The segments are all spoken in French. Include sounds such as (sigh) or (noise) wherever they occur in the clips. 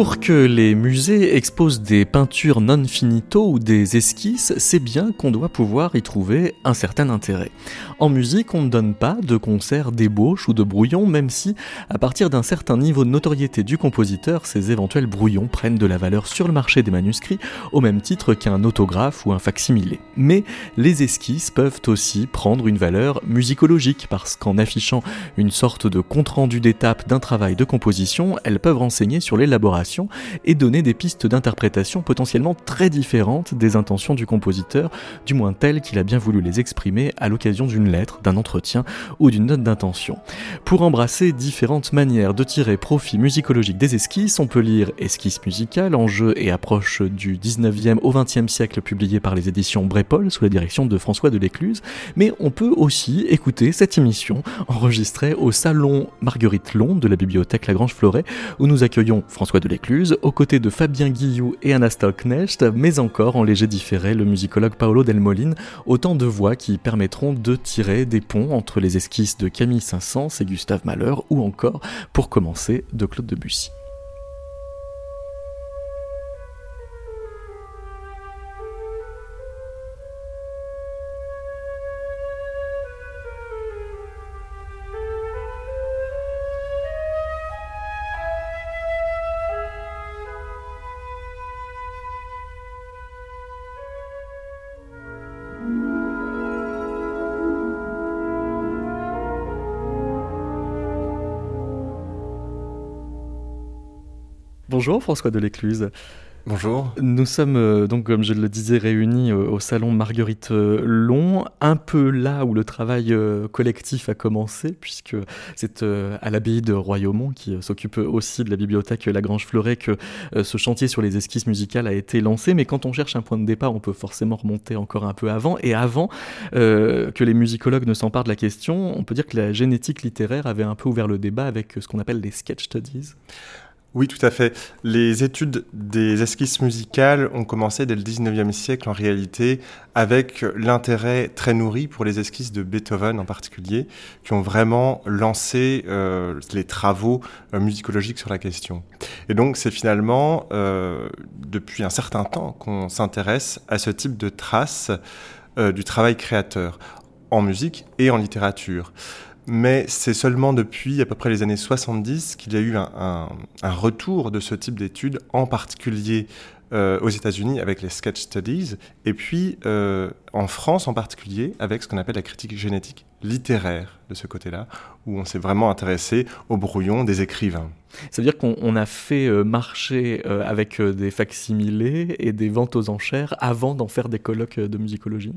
Pour que les musées exposent des peintures non finito ou des esquisses, c'est bien qu'on doit pouvoir y trouver un certain intérêt. En musique, on ne donne pas de concert d'ébauche ou de brouillon, même si, à partir d'un certain niveau de notoriété du compositeur, ces éventuels brouillons prennent de la valeur sur le marché des manuscrits, au même titre qu'un autographe ou un facsimilé. Mais les esquisses peuvent aussi prendre une valeur musicologique, parce qu'en affichant une sorte de compte-rendu d'étape d'un travail de composition, elles peuvent renseigner sur l'élaboration et donner des pistes d'interprétation potentiellement très différentes des intentions du compositeur, du moins telles qu'il a bien voulu les exprimer à l'occasion d'une lettre, d'un entretien ou d'une note d'intention. Pour embrasser différentes manières de tirer profit musicologique des esquisses, on peut lire Esquisses musicales, enjeux et approche du 19e au 20e siècle publié par les éditions Brépol sous la direction de François de l'Écluse, mais on peut aussi écouter cette émission enregistrée au salon Marguerite Long de la bibliothèque Lagrange Floret où nous accueillons François de l'Écluse, aux côtés de Fabien Guillou et Anastol Knecht, mais encore en léger différé le musicologue Paolo Delmolin, autant de voix qui permettront de tirer des ponts entre les esquisses de Camille Saint-Saëns et Gustave Mahler, ou encore, pour commencer, de Claude Debussy. Bonjour François Delécluse. Bonjour. Nous sommes euh, donc, comme je le disais, réunis euh, au salon Marguerite euh, Long, un peu là où le travail collectif a commencé, puisque c'est à l'abbaye de Royaumont, qui s'occupe aussi de la bibliothèque Lagrange Fleuret, que ce chantier sur les esquisses musicales a été lancé. Mais quand on cherche un point de départ, on peut forcément remonter encore un peu avant. Et avant que les musicologues ne s'emparent de la question, on peut dire que la génétique littéraire avait un peu ouvert le débat avec ce qu'on appelle les sketch studies. Oui, tout à fait. Les études des esquisses musicales ont commencé dès le 19e siècle en réalité, avec l'intérêt très nourri pour les esquisses de Beethoven en particulier, qui ont vraiment lancé euh, les travaux euh, musicologiques sur la question. Et donc c'est finalement euh, depuis un certain temps qu'on s'intéresse à ce type de traces du travail créateur en musique et en littérature mais c'est seulement depuis à peu près les années 70 qu'il y a eu un, retour de ce type d'études, en particulier euh, aux États-Unis avec les sketch studies, et puis euh, en France en particulier avec ce qu'on appelle la critique génétique littéraire de ce côté-là, où on s'est vraiment intéressé au brouillon des écrivains. Ça veut dire qu'on a fait euh, marcher avec des facsimilés et des ventes aux enchères avant d'en faire des colloques de musicologie?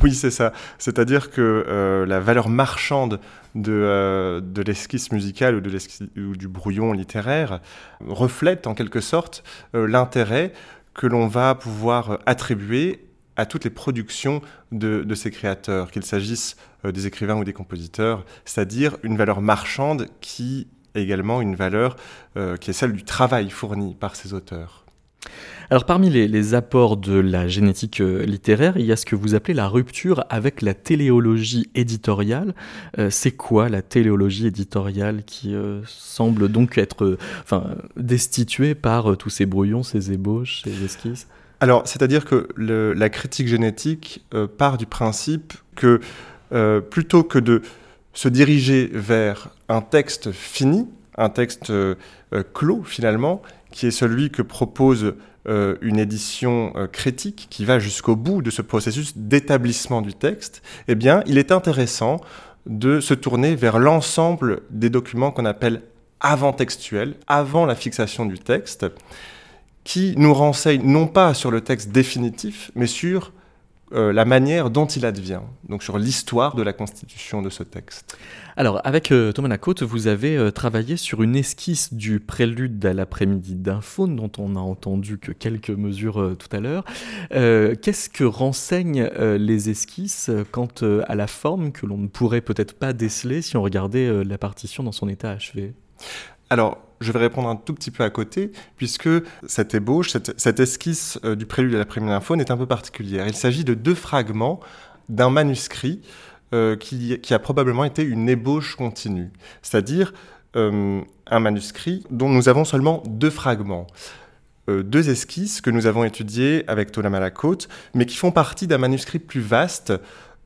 Oui, c'est ça. C'est-à-dire que euh, la valeur marchande de, euh, l'esquisse musicale ou du brouillon littéraire reflète en quelque sorte euh, l'intérêt que l'on va pouvoir attribuer à toutes les productions de, de ces créateurs, qu'il s'agisse des écrivains ou des compositeurs, c'est-à-dire une valeur marchande qui est également une valeur qui est celle du travail fourni par ces auteurs. Alors parmi les, apports de la génétique euh, littéraire, il y a ce que vous appelez la rupture avec la téléologie éditoriale. Euh, c'est quoi la téléologie éditoriale qui euh, semble donc être destituée par tous ces brouillons, ces ébauches, ces esquisses? Alors, c'est-à-dire que la critique génétique part du principe que plutôt que de se diriger vers un texte fini, un texte clos finalement, qui est celui que propose euh, une édition euh, critique qui va jusqu'au bout de ce processus d'établissement du texte, eh bien, il est intéressant de se tourner vers l'ensemble des documents qu'on appelle avant-textuels, avant la fixation du texte, qui nous renseignent non pas sur le texte définitif, mais sur euh, la manière dont il advient, donc sur l'histoire de la constitution de ce texte. Alors, avec euh, Thomas Lacote, vous avez euh, travaillé sur une esquisse du prélude à l'après-midi d'un faune, dont on n'a entendu que quelques mesures tout à l'heure. Qu'est-ce que renseignent les esquisses quant à la forme que l'on ne pourrait peut-être pas déceler si on regardait la partition dans son état achevé? Alors, je vais répondre un tout petit peu à côté, puisque cette ébauche, cette, esquisse euh, du prélude à la première infaune est un peu particulière. Il s'agit de deux fragments d'un manuscrit euh, qui, a probablement été une ébauche continue, c'est-à-dire euh, un manuscrit dont nous avons seulement deux fragments. deux esquisses que nous avons étudiées avec Thomas Malakote, mais qui font partie d'un manuscrit plus vaste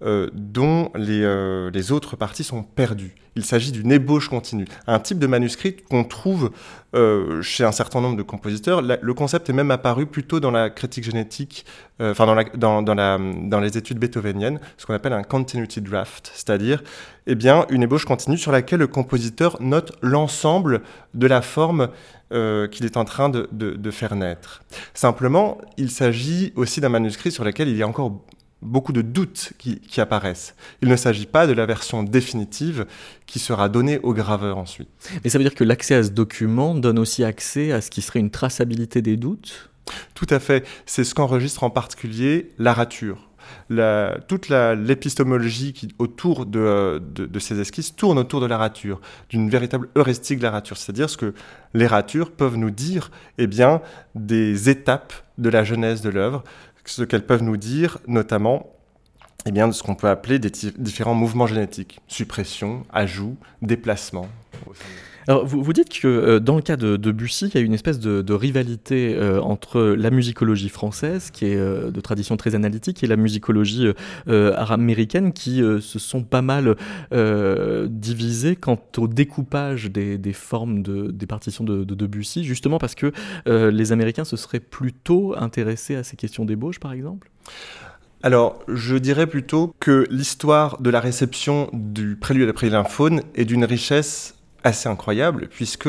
euh, dont euh, les, autres parties sont perdues. Il s'agit d'une ébauche continue, un type de manuscrit qu'on trouve euh, chez un certain nombre de compositeurs. le concept est même apparu plutôt dans la critique génétique, enfin dans, dans, les études beethoveniennes, ce qu'on appelle un continuity draft, c'est-à-dire eh bien, une ébauche continue sur laquelle le compositeur note l'ensemble de la forme qu'il est en train de, faire naître. Simplement, il s'agit aussi d'un manuscrit sur lequel il y a encore beaucoup de doutes qui, apparaissent. Il ne s'agit pas de la version définitive qui sera donnée au graveur ensuite. Mais ça veut dire que l'accès à ce document donne aussi accès à ce qui serait une traçabilité des doutes? Tout à fait. C'est ce qu'enregistre en particulier la rature. toute l'épistémologie autour de, ces esquisses tourne autour de la rature, d'une véritable heuristique de la rature, c'est-à-dire ce que les ratures peuvent nous dire eh bien, des étapes de la genèse de l'œuvre, ce qu'elles peuvent nous dire, notamment eh bien, de ce qu'on peut appeler des différents mouvements génétiques, suppression, ajout, déplacement. Alors, vous, vous, dites que euh, dans le cas de, de, Bussy, il y a une espèce de, rivalité euh, entre la musicologie française, qui est euh, de tradition très analytique, et la musicologie américaine, qui se sont pas mal divisées quant au découpage des, formes de, des partitions de, de, Debussy, justement parce que les Américains se seraient plutôt intéressés à ces questions d'ébauche, par exemple? Alors, je dirais plutôt que l'histoire de la réception du prélude après l'infaune est d'une richesse assez incroyable, puisque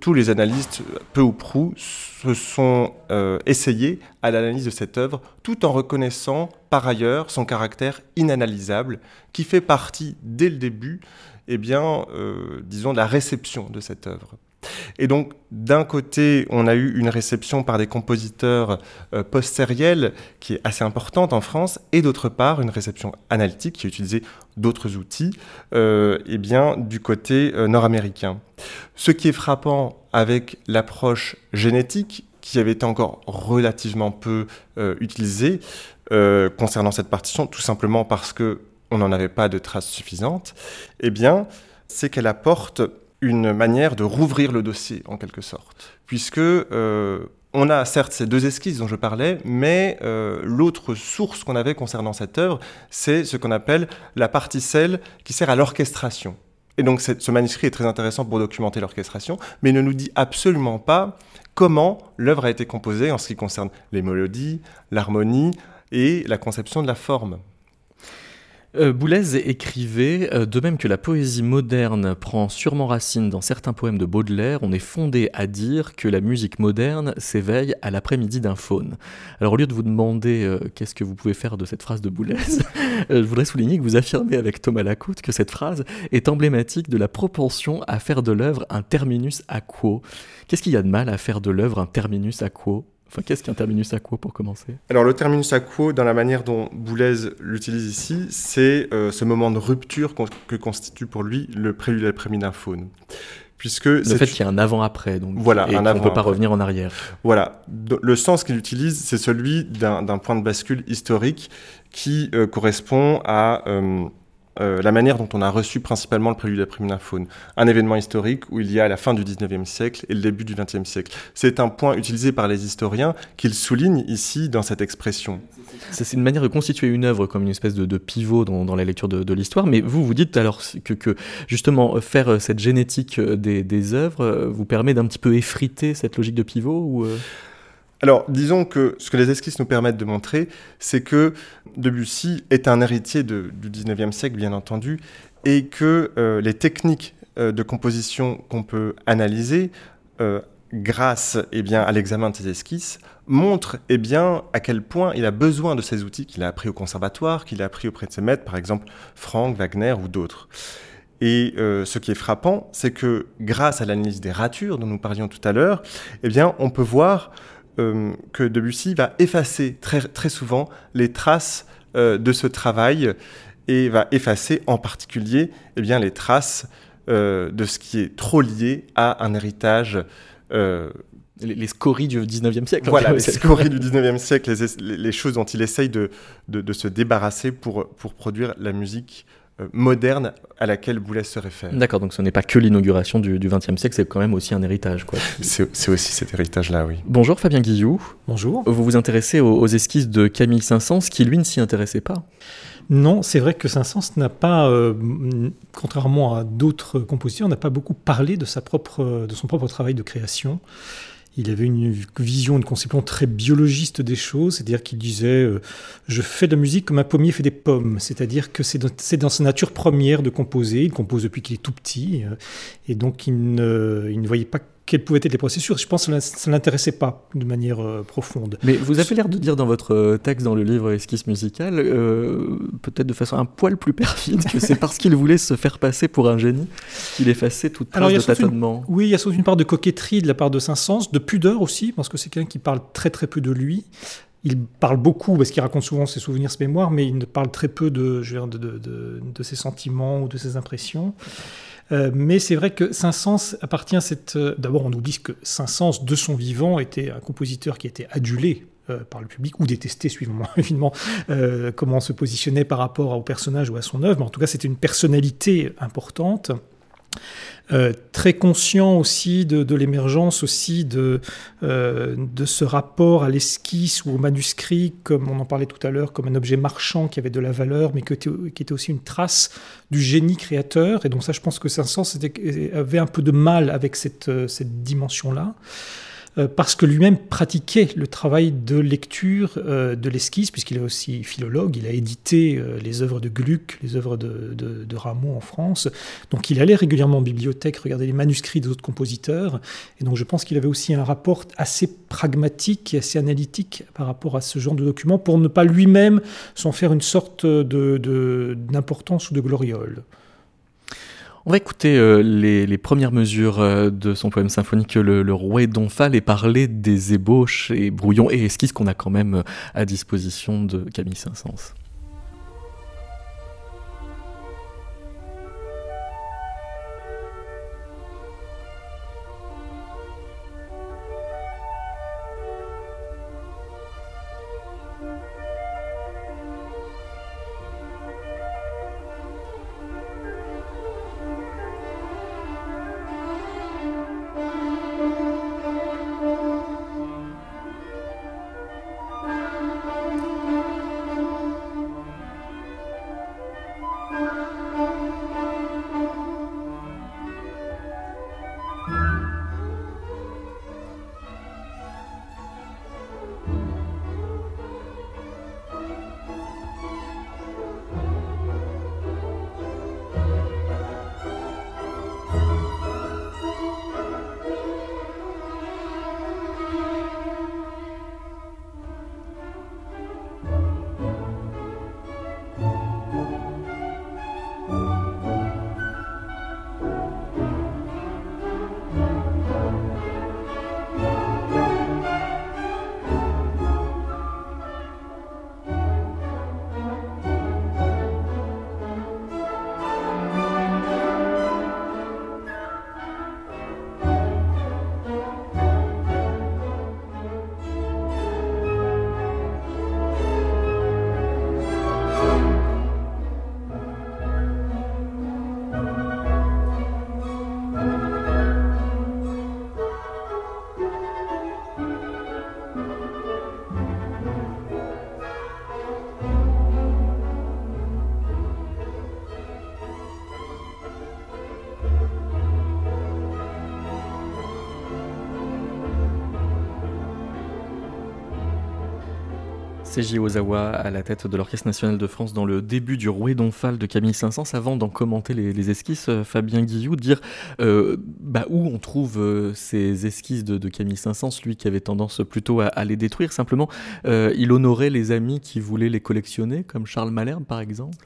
tous les analystes, peu ou prou, se sont euh, essayés à l'analyse de cette œuvre, tout en reconnaissant par ailleurs son caractère inanalysable, qui fait partie dès le début, eh bien, euh, disons, de la réception de cette œuvre. Et donc, d'un côté, on a eu une réception par des compositeurs euh, post-sériels qui est assez importante en France, et d'autre part, une réception analytique qui a utilisé d'autres outils, euh, eh bien, du côté euh, nord-américain. Ce qui est frappant avec l'approche génétique, qui avait été encore relativement peu utilisée concernant cette partition, tout simplement parce que on n'en avait pas de traces suffisantes, eh bien, c'est qu'elle apporte une manière de rouvrir le dossier, en quelque sorte. Puisque euh, on a certes ces deux esquisses dont je parlais, mais euh, l'autre source qu'on avait concernant cette œuvre, c'est ce qu'on appelle la particelle qui sert à l'orchestration. Et donc ce manuscrit est très intéressant pour documenter l'orchestration, mais ne nous dit absolument pas comment l'œuvre a été composée en ce qui concerne les mélodies, l'harmonie et la conception de la forme. Euh, Boulez écrivait euh, De même que la poésie moderne prend sûrement racine dans certains poèmes de Baudelaire, on est fondé à dire que la musique moderne s'éveille à l'après-midi d'un faune. Alors, au lieu de vous demander euh, qu'est-ce que vous pouvez faire de cette phrase de Boulez, (laughs) je voudrais souligner que vous affirmez avec Thomas Lacoute que cette phrase est emblématique de la propension à faire de l'œuvre un terminus à quo. Qu'est-ce qu'il y a de mal à faire de l'œuvre un terminus à quo? Enfin, qu'est-ce qu'un terminus à quo pour commencer? Alors, le terminus à quo, dans la manière dont Boulez l'utilise ici, c'est euh, ce moment de rupture que constitue pour lui le prélude à la faune. Puisque le fait qu'il y a un avant-après, donc voilà, et on ne peut pas revenir en arrière. Voilà, le sens qu'il utilise, c'est celui d'un point de bascule historique qui euh, correspond à euh, euh, la manière dont on a reçu principalement le prélude à faune. Un événement historique où il y a la fin du 19e siècle et le début du 20e siècle. C'est un point utilisé par les historiens qu'ils soulignent ici dans cette expression. C'est une manière de constituer une œuvre comme une espèce de, pivot dans, la lecture de, l'histoire, mais vous, vous dites alors que, justement faire cette génétique des, des œuvres vous permet d'un petit peu effriter cette logique de pivot ou euh? Alors, disons que ce que les esquisses nous permettent de montrer, c'est que Debussy est un héritier du 19e siècle, bien entendu, et que euh, les techniques euh, de composition qu'on peut analyser euh, grâce eh bien, à l'examen de ces esquisses montrent eh bien, à quel point il a besoin de ces outils qu'il a appris au conservatoire, qu'il a appris auprès de ses maîtres, par exemple Franck, Wagner ou d'autres. Et ce qui est frappant, c'est que grâce à l'analyse des ratures dont nous parlions tout à l'heure, eh bien, on peut voir euh, que Debussy va effacer très, très souvent les traces euh, de ce travail et va effacer en particulier eh bien, les traces de ce qui est trop lié à un héritage les, scories du 19e siècle. Voilà, (laughs) les scories du 19e siècle, les, choses dont il essaye de, de, se débarrasser pour, pour produire la musique euh, moderne à laquelle Boulez se réfère. D'accord, donc ce n'est pas que l'inauguration du XXe siècle, c'est quand même aussi un héritage. (laughs) c'est aussi cet héritage-là, oui. Bonjour Fabien Guillou. Bonjour. Vous vous intéressez aux, esquisses de Camille Saint-Saëns, qui lui ne s'y intéressait pas non, c'est vrai que Saint-Saëns n'a pas, euh, contrairement à d'autres compositeurs, n'a pas beaucoup parlé de, sa propre, de son propre travail de création. Il avait une vision, une conception très biologiste des choses, c'est-à-dire qu'il disait euh, Je fais de la musique comme un pommier fait des pommes, c'est-à-dire que c'est dans, sa nature première de composer. Il compose depuis qu'il est tout petit, euh, et donc il ne voyait pas quels pouvaient être les processus. Je pense que ça ne l'intéressait pas de manière euh, profonde. Mais vous avez l'air de dire dans votre euh, texte, dans le livre Esquisse musicale, euh, peut-être de façon un poil plus perfide, que c'est parce qu'il voulait se faire passer pour un génie qu'il effaçait toute trace de tâtonnement. oui, il y a sans une part de coquetterie de la part de Saint-Saëns, de pudeur aussi, parce que c'est quelqu'un qui parle très très peu de lui. Il parle beaucoup, parce qu'il raconte souvent ses souvenirs, ses mémoires, mais il ne parle très peu de, je de, de, de ses sentiments ou de ses impressions. Euh, mais c'est vrai que Saint-Saëns appartient à cette. Euh, d'abord, on oublie que Saint-Saëns, de son vivant, était un compositeur qui était adulé euh, par le public ou détesté, suivant (laughs) évidemment comment se positionnait par rapport au personnage ou à son œuvre. Mais en tout cas, c'était une personnalité importante. Euh, très conscient aussi de, l'émergence aussi de, euh, de ce rapport à l'esquisse ou au manuscrit, comme on en parlait tout à l'heure, comme un objet marchand qui avait de la valeur, mais qui était aussi une trace du génie créateur. Et donc ça, je pense que Saint-Saëns avait un peu de mal avec cette, euh, cette dimension-là. Euh, parce que lui-même pratiquait le travail de lecture euh, de l'esquisse, puisqu'il est aussi philologue, il a édité euh, les œuvres de Gluck, les œuvres de, de, Rameau en France, donc il allait régulièrement en bibliothèque regarder les manuscrits des autres compositeurs, et donc je pense qu'il avait aussi un rapport assez pragmatique et assez analytique par rapport à ce genre de documents, pour ne pas lui-même s'en faire une sorte d'importance ou de gloriole. On va écouter euh, les, premières mesures euh, de son poème symphonique Le, le Rouet d'Omphale et parler des ébauches et brouillons et esquisses qu'on a quand même euh, à disposition de Camille Saint-Saëns. Seiji Ozawa à la tête de l'Orchestre national de France dans le début du Rouet d'Omphale de Camille Saint-Saëns. Avant d'en commenter les, esquisses, euh, Fabien Guillou, dire euh, bah, où on trouve euh, ces esquisses de, Camille Saint-Saëns, lui qui avait tendance plutôt à, les détruire. Simplement, il honorait les amis qui voulaient les collectionner, comme Charles Malherbe par exemple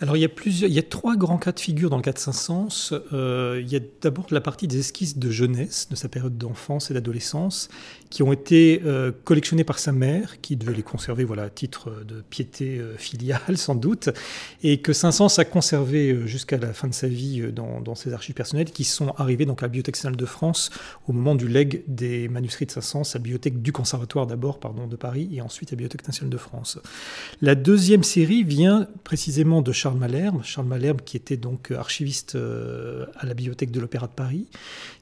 alors il y a plusieurs, il y a trois grands cas de figure dans le cas de Saint-Saëns. Il y a d'abord la partie des esquisses de jeunesse, de sa période d'enfance et d'adolescence, qui ont été euh, collectionnées par sa mère, qui devait les conserver voilà, à titre de piété euh, filiale (laughs) sans doute, et que Saint-Saëns a conservé euh, jusqu'à la fin de sa vie dans, dans, ses archives personnelles, qui sont arrivées donc à la Bibliothèque nationale de France au moment du legs des manuscrits de Saint-Saëns à la bibliothèque du Conservatoire d'abord, pardon, de Paris, et ensuite à la Bibliothèque nationale de France. La deuxième série vient précisément de Charles Charles Malherbe, Charles Malherbe qui était donc archiviste euh, à la bibliothèque de l'Opéra de Paris,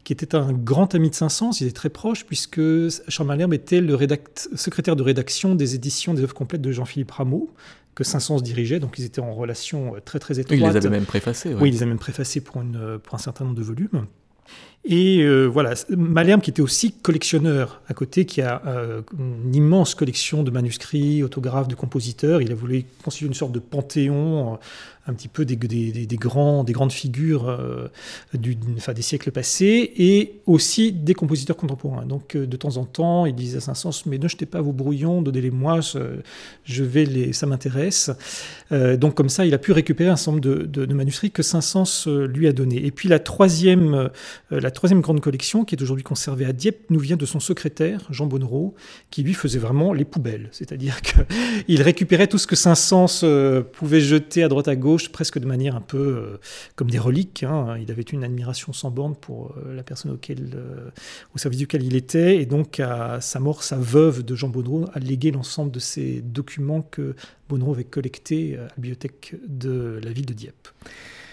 qui était un grand ami de Saint-Saëns, il était très proche puisque Charles Malherbe était le secrétaire de rédaction des éditions des œuvres complètes de Jean-Philippe Rameau, que Saint-Saëns dirigeait, donc ils étaient en relation euh, très très étroite. il les avait même préfacés. Ouais. Oui, il les a même préfacés pour, une, pour un certain nombre de volumes. Et euh, voilà, Malherbe qui était aussi collectionneur à côté, qui a euh, une immense collection de manuscrits, autographes de compositeurs. Il a voulu constituer une sorte de panthéon un petit peu des, grands, des grandes figures euh, des siècles passés et aussi des compositeurs contemporains. Donc euh, de temps en temps, il disait à Saint-Saëns, mais ne jetez pas vos brouillons, donnez-les-moi, je ça m'intéresse. Euh, donc comme ça, il a pu récupérer un certain nombre de, manuscrits que Saint-Saëns lui a donnés. Et puis la troisième, la troisième grande collection, qui est aujourd'hui conservée à Dieppe, nous vient de son secrétaire, Jean Bonnereau, qui lui faisait vraiment les poubelles. C'est-à-dire (laughs) qu'il récupérait tout ce que Saint-Saëns pouvait jeter à droite à gauche presque de manière un peu euh, comme des reliques. Hein. Il avait une admiration sans borne pour euh, la personne euh, au service duquel il était, et donc à sa mort, sa veuve de Jean Bonneau a légué l'ensemble de ces documents que Bonneau avait collectés à la bibliothèque de la ville de Dieppe.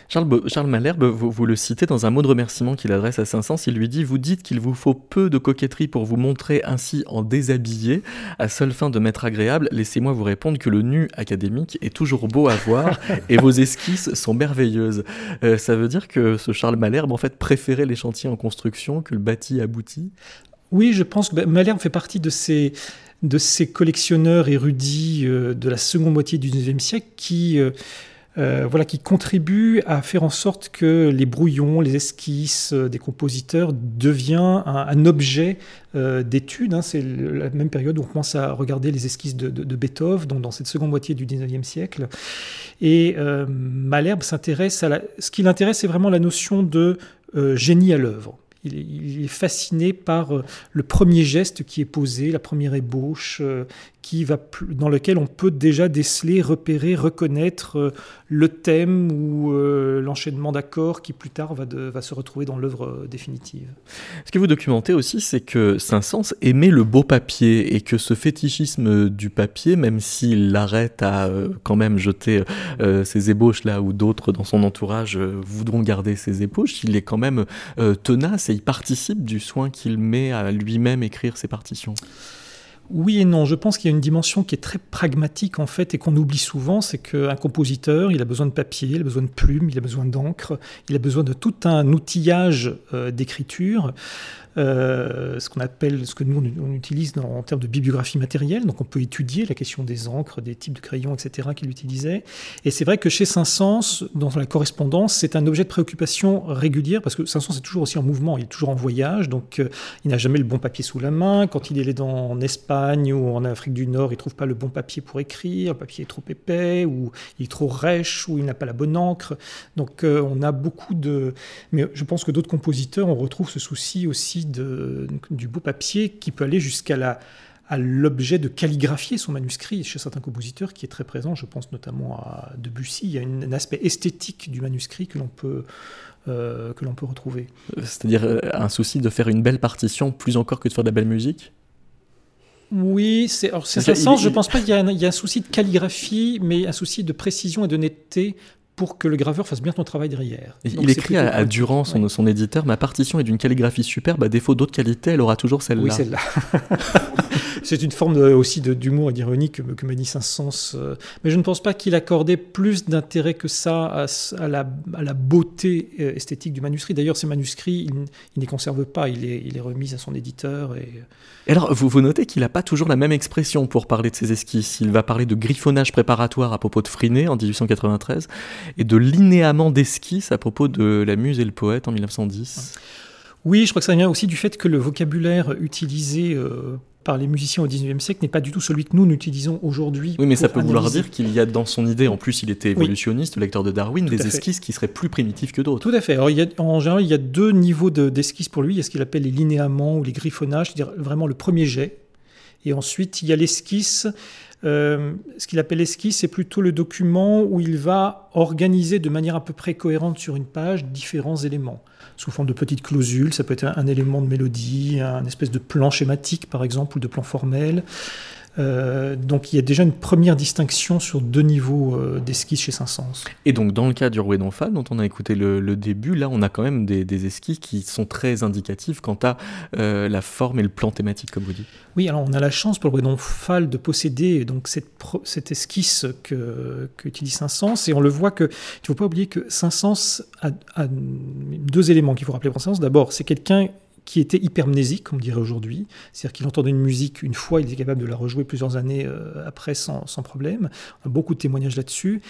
Charles, Charles Malherbe, vous, vous, le citez dans un mot de remerciement qu'il adresse à Saint-Saëns, il lui dit Vous dites qu'il vous faut peu de coquetterie pour vous montrer ainsi en déshabillé, à seule fin de m'être agréable. Laissez-moi vous répondre que le nu académique est toujours beau à voir (laughs) et vos esquisses sont merveilleuses. Euh, ça veut dire que ce Charles Malherbe, en fait, préférait les chantiers en construction que le bâti abouti? Oui, je pense que Malherbe fait partie de ces de ces collectionneurs érudits euh, de la seconde moitié du XIXe siècle qui euh, voilà, qui contribue à faire en sorte que les brouillons, les esquisses euh, des compositeurs deviennent un, objet euh, d'étude. Hein. C'est la même période où on commence à regarder les esquisses de, de, Beethoven, donc dans cette seconde moitié du 19e siècle. Et euh, Malherbe s'intéresse à la... Ce qui l'intéresse, c'est vraiment la notion de génie à l'œuvre. Il est, fasciné par euh, le premier geste qui est posé, la première ébauche, euh, dans lequel on peut déjà déceler, repérer, reconnaître euh, le thème ou l'enchaînement d'accords qui plus tard va, se retrouver dans l'œuvre définitive. Ce que vous documentez aussi, c'est que Saint-Saëns aimait le beau papier et que ce fétichisme du papier, même s'il l'arrête à quand même jeter ses ébauches là où d'autres dans son entourage voudront garder ses ébauches, il est quand même tenace il participe du soin qu'il met à lui-même écrire ses partitions. Oui et non. Je pense qu'il y a une dimension qui est très pragmatique en fait et qu'on oublie souvent, c'est qu'un compositeur, il a besoin de papier, il a besoin de plumes, il a besoin d'encre, il a besoin de tout un outillage euh, d'écriture. Euh, ce qu'on appelle, ce que nous on utilise en termes de bibliographie matérielle. Donc on peut étudier la question des encres, des types de crayons, etc. qu'il utilisait. Et c'est vrai que chez Saint-Saëns, dans la correspondance, c'est un objet de préoccupation régulière parce que Saint-Saëns est toujours aussi en mouvement, il est toujours en voyage, donc euh, il n'a jamais le bon papier sous la main. Quand il est dans, en Espagne ou en Afrique du Nord, il trouve pas le bon papier pour écrire, le papier est trop épais ou il est trop rêche ou il n'a pas la bonne encre. Donc euh, on a beaucoup de, mais je pense que d'autres compositeurs, on retrouve ce souci aussi de, du beau papier qui peut aller jusqu'à la à l'objet de calligraphier son manuscrit chez certains compositeurs qui est très présent, je pense notamment à Debussy, il y a une, un aspect esthétique du manuscrit que l'on peut, euh, que l'on peut retrouver. C'est-à-dire euh, un souci de faire une belle partition plus encore que de faire de la belle musique? Oui, c'est ça sens. Je pense pas qu'il y, y, a un souci de calligraphie, mais un souci de précision et de netteté pour que le graveur fasse bien son travail derrière. Il écrit à, à, Durand, son, ouais. son, éditeur, ma partition est d'une calligraphie superbe, à défaut d'autres qualités, elle aura toujours celle-là. Oui, celle-là. (laughs) c'est une forme de, aussi d'humour et d'ironie que, que me dit Saint-Saëns. Euh, mais je ne pense pas qu'il accordait plus d'intérêt que ça à, à, la, à, la, beauté euh, esthétique du manuscrit. D'ailleurs, ces manuscrits, il, il ne les conserve pas, il est, il est remis à son éditeur. Et, et alors, vous, vous notez qu'il n'a pas toujours la même expression pour parler de ses esquisses. Il va parler de griffonnage préparatoire à propos de Friné en 1893 et de linéament d'esquisse à propos de la muse et le poète en 1910. Oui, je crois que ça vient aussi du fait que le vocabulaire utilisé euh, par les musiciens au XIXe siècle n'est pas du tout celui que nous utilisons aujourd'hui. Oui, mais ça peut vouloir dire qu'il y a dans son idée, en plus il était évolutionniste, le lecteur de Darwin, des esquisses qui seraient plus primitives que d'autres. Tout à fait. Alors, il y a, en général, il y a deux niveaux d'esquisses pour lui. Il y a ce qu'il appelle les linéaments ou les griffonnages, c'est-à-dire vraiment le premier jet. Et ensuite, il y a l'esquisse. Euh, ce qu'il appelle esquisse, c'est plutôt le document où il va organiser de manière à peu près cohérente sur une page différents éléments sous forme de petites clausules. Ça peut être un, élément de mélodie, un espèce de plan schématique, par exemple, ou de plan formel. Euh, donc il y a déjà une première distinction sur deux niveaux euh, d'esquisse chez Saint-Saëns. Et donc dans le cas du Rouet d'Omphale, dont on a écouté le, début, là on a quand même des, esquisses qui sont très indicatives quant à euh, la forme et le plan thématique, comme vous dites. Oui, alors on a la chance pour le Rouet d'Omphale de posséder donc cette, cette esquisse que, que utilise Saint-Saëns, et on le voit que, il ne faut pas oublier que Saint-Saëns a, a, deux éléments qu'il faut rappeler pour Saint-Saëns. D'abord, c'est quelqu'un qui était hypermnésique, comme on dirait aujourd'hui. C'est-à-dire qu'il entendait une musique une fois, il était capable de la rejouer plusieurs années euh, après sans, problème. On a beaucoup de témoignages là-dessus.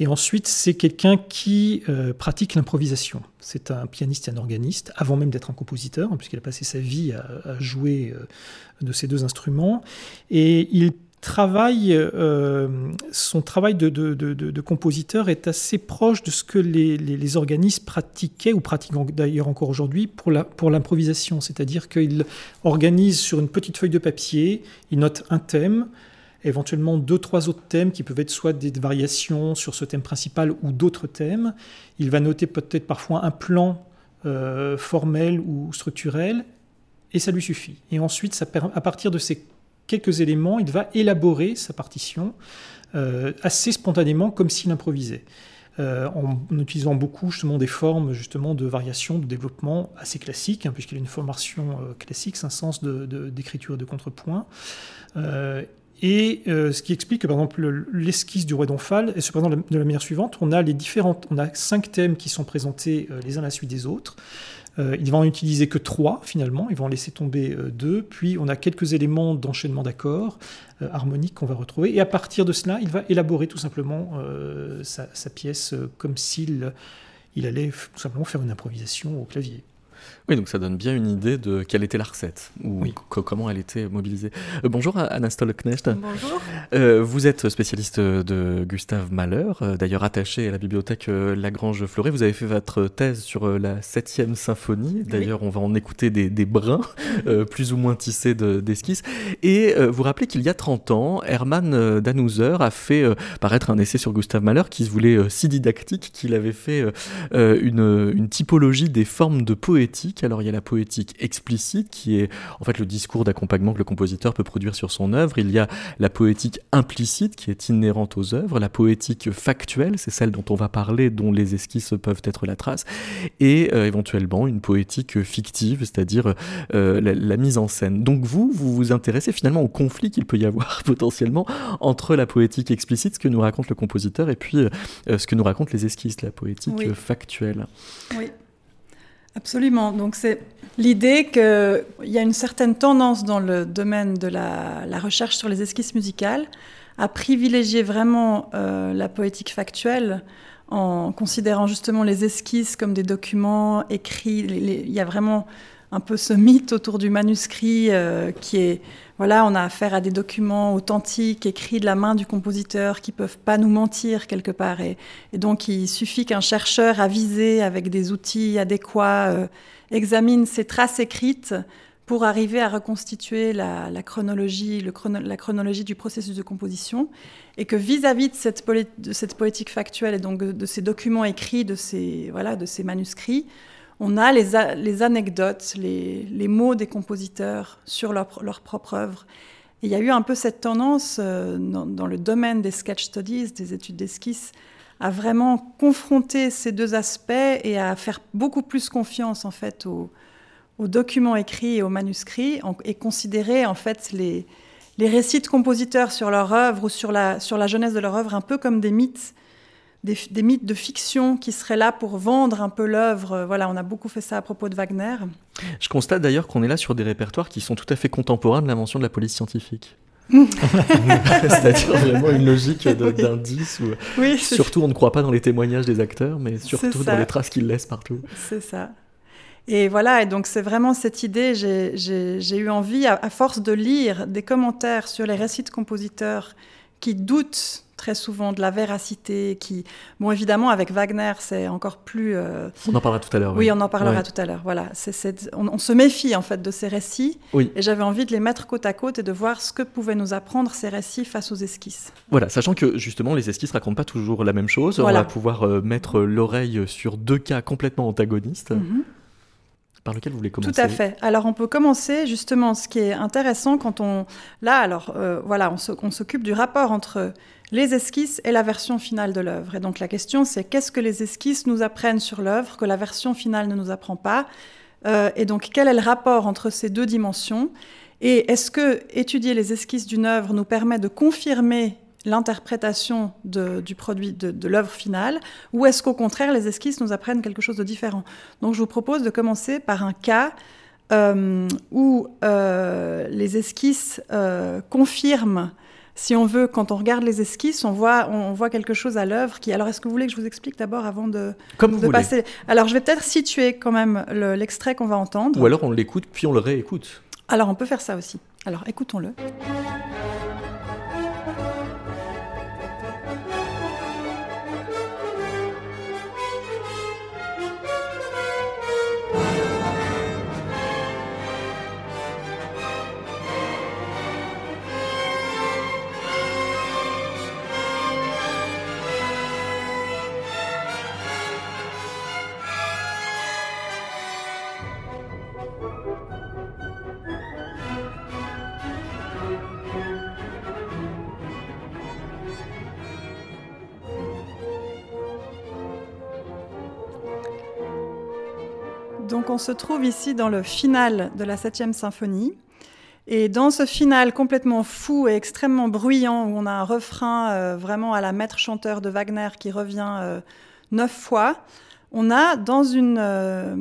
Et ensuite, c'est quelqu'un qui euh, pratique l'improvisation. C'est un pianiste et un organiste, avant même d'être un compositeur, hein, puisqu'il a passé sa vie à, jouer euh, de ces deux instruments. Et il euh, son travail de, compositeur est assez proche de ce que les, organismes pratiquaient ou pratiquent d'ailleurs encore aujourd'hui pour l'improvisation. C'est-à-dire qu'il organise sur une petite feuille de papier, il note un thème, éventuellement deux, trois autres thèmes qui peuvent être soit des variations sur ce thème principal ou d'autres thèmes. Il va noter peut-être parfois un plan euh, formel ou structurel et ça lui suffit. Et ensuite, à partir de ces quelques éléments, il va élaborer sa partition euh, assez spontanément, comme s'il improvisait. Euh, en utilisant beaucoup justement des formes justement de variation, de développement assez classiques, hein, puisqu'il a une formation euh, classique, c'est un sens d'écriture et de contrepoint. et ce qui explique que par exemple l'esquisse du roi d'Omphale est présente de la manière suivante on a les différentes, on a cinq thèmes qui sont présentés les uns à la suite des autres. Euh, ils vont en utiliser que trois finalement, ils vont en laisser tomber euh, deux, puis on a quelques éléments d'enchaînement d'accords euh, harmoniques qu'on va retrouver, et à partir de cela, il va élaborer tout simplement sa, sa, pièce comme s'il il allait tout simplement faire une improvisation au clavier. Oui, donc ça donne bien une idée de quelle était la recette ou comment elle était mobilisée. Euh, bonjour Anna Stolknecht. Bonjour. Euh, vous êtes spécialiste de Gustave Mahler, euh, d'ailleurs attaché à la bibliothèque Lagrange Fleuret. Vous avez fait votre thèse sur la septième symphonie. D'ailleurs, on va en écouter des, brins plus ou moins tissés d'esquisses. Et vous rappelez qu'il y a 30 ans, Hermann Dannhauser a fait paraître un essai sur Gustave Mahler qui se voulait si didactique qu'il avait fait une, une typologie des formes de poétique alors il y a la poétique explicite qui est en fait le discours d'accompagnement que le compositeur peut produire sur son œuvre. Il y a la poétique implicite qui est inhérente aux œuvres, la poétique factuelle, c'est celle dont on va parler, dont les esquisses peuvent être la trace, et euh, éventuellement une poétique fictive, c'est-à-dire euh, la, mise en scène. Donc vous, vous vous intéressez finalement au conflit qu'il peut y avoir (laughs) potentiellement entre la poétique explicite, ce que nous raconte le compositeur, et puis euh, ce que nous racontent les esquisses, la poétique factuelle. Oui. Absolument. Donc c'est l'idée qu'il y a une certaine tendance dans le domaine de la, recherche sur les esquisses musicales à privilégier vraiment euh, la poétique factuelle en considérant justement les esquisses comme des documents écrits. il y a vraiment un peu ce mythe autour du manuscrit euh, qui est voilà, on a affaire à des documents authentiques, écrits de la main du compositeur, qui peuvent pas nous mentir quelque part. Et, donc, il suffit qu'un chercheur avisé avec des outils adéquats euh, examine ces traces écrites pour arriver à reconstituer la, chronologie, la chronologie du processus de composition, et que vis-à-vis de, cette de, poétique factuelle et donc de, ces documents écrits, de ces, voilà, de ces manuscrits, on a les, anecdotes, les, mots des compositeurs sur leur, propre œuvre. Et il y a eu un peu cette tendance euh, dans, le domaine des sketch studies, des études d'esquisse, à vraiment confronter ces deux aspects et à faire beaucoup plus confiance en fait aux, documents écrits et aux manuscrits et considérer en fait les, récits de compositeurs sur leur œuvre ou sur la, sur la jeunesse de leur œuvre un peu comme des mythes des, mythes de fiction qui seraient là pour vendre un peu l'œuvre. Voilà, on a beaucoup fait ça à propos de Wagner. Je constate d'ailleurs qu'on est là sur des répertoires qui sont tout à fait contemporains de l'invention de la police scientifique. (laughs) C'est-à-dire vraiment une logique d'indice où surtout on ne croit pas dans les témoignages des acteurs, mais surtout dans les traces qu'ils laissent partout. C'est ça. Et voilà, et donc c'est vraiment cette idée, j'ai eu envie, à, force de lire des commentaires sur les récits de compositeurs qui doutent très souvent de la véracité, qui, bon, évidemment, avec Wagner, c'est encore plus. Euh, on en parlera tout à l'heure. Oui. on en parlera tout à l'heure. Voilà, c'est on, se méfie en fait de ces récits. Oui. Et j'avais envie de les mettre côte à côte et de voir ce que pouvaient nous apprendre ces récits face aux esquisses. Voilà, sachant que justement, les esquisses racontent pas toujours la même chose. On va pouvoir euh, mettre l'oreille sur deux cas complètement antagonistes. Mhm par lequel vous voulez commencer Tout à fait. Alors on peut commencer justement, ce qui est intéressant quand on... Là, alors euh, voilà, on s'occupe du rapport entre les esquisses et la version finale de l'œuvre. Et donc la question c'est qu'est-ce que les esquisses nous apprennent sur l'œuvre que la version finale ne nous apprend pas euh, Et donc quel est le rapport entre ces deux dimensions? Et est-ce que étudier les esquisses d'une œuvre nous permet de confirmer l'interprétation du produit, de, l'œuvre finale, ou est-ce qu'au contraire, les esquisses nous apprennent quelque chose de différent? Donc je vous propose de commencer par un cas euh, où euh, les esquisses euh, confirment, si on veut, quand on regarde les esquisses, on voit, on voit quelque chose à l'œuvre qui... Alors est-ce que vous voulez que je vous explique d'abord avant de, Comme vous passer? Alors je vais peut-être situer quand même l'extrait qu'on va entendre. Ou alors on l'écoute puis on le réécoute. Alors on peut faire ça aussi. Alors écoutons-le. Donc on se trouve ici dans le final de la septième symphonie. Et dans ce final complètement fou et extrêmement bruyant, où on a un refrain euh, vraiment à la maître chanteur de Wagner qui revient euh, neuf fois, on a dans une, euh,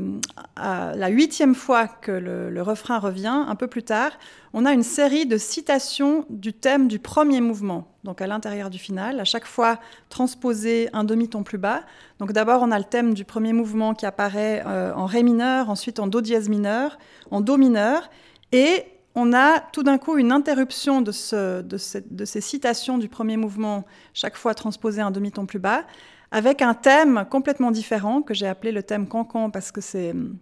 la huitième fois que le, refrain revient, un peu plus tard, on a une série de citations du thème du premier mouvement, donc à l'intérieur du final, à chaque fois transposé un demi-ton plus bas. Donc d'abord on a le thème du premier mouvement qui apparaît euh, en ré mineur, ensuite en do dièse mineur, en do mineur, et on a tout d'un coup une interruption de, de ces citations du premier mouvement, chaque fois transposé un demi-ton plus bas avec un thème complètement différent que j'ai appelé le thème cancan parce que c'est hum,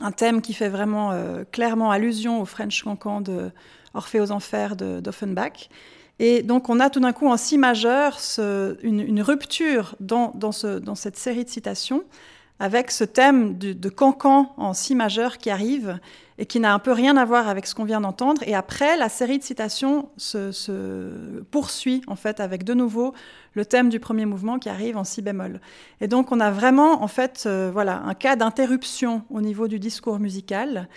un thème qui fait vraiment euh, clairement allusion au French cancan de Orphée aux Enfers d'Offenbach. Et donc on a tout d'un coup en si majeur une, rupture dans, dans, cette série de citations avec ce thème de cancan en si majeur qui arrive et qui n'a un peu rien à voir avec ce qu'on vient d'entendre. Et après, la série de citations se, poursuit en fait avec de nouveau le thème du premier mouvement qui arrive en si bémol. Et donc on a vraiment en fait euh, voilà un cas d'interruption au niveau du discours musical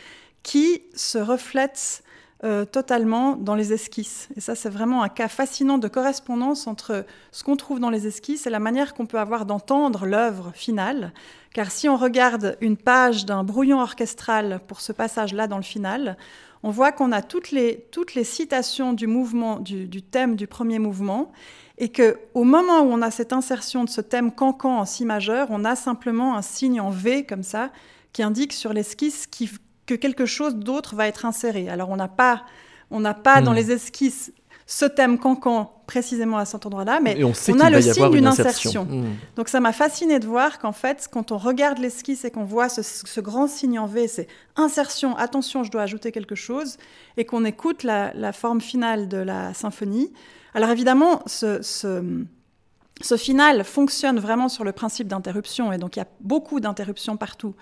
qui se reflète euh, totalement dans les esquisses. Et ça, c'est vraiment un cas fascinant de correspondance entre ce qu'on trouve dans les esquisses et la manière qu'on peut avoir d'entendre l'œuvre finale. Car si on regarde une page d'un brouillon orchestral pour ce passage-là dans le final, on voit qu'on a toutes les, toutes les citations du mouvement, du, thème du premier mouvement, et que au moment où on a cette insertion de ce thème cancan en si majeur, on a simplement un signe en V comme ça qui indique sur l'esquisse qui, que quelque chose d'autre va être inséré. Alors on n'a pas, on n'a pas dans hmm. les esquisses ce thème cancan précisément à cet endroit-là, mais on, a le signe d'une insertion. Hmm. Donc ça m'a fasciné de voir qu'en fait, quand on regarde l'esquisse et qu'on voit ce, grand signe en V, c'est insertion, attention, je dois ajouter quelque chose, et qu'on écoute la, forme finale de la symphonie. Alors évidemment, ce, ce final fonctionne vraiment sur le principe d'interruption, et donc il y a beaucoup d'interruptions partout.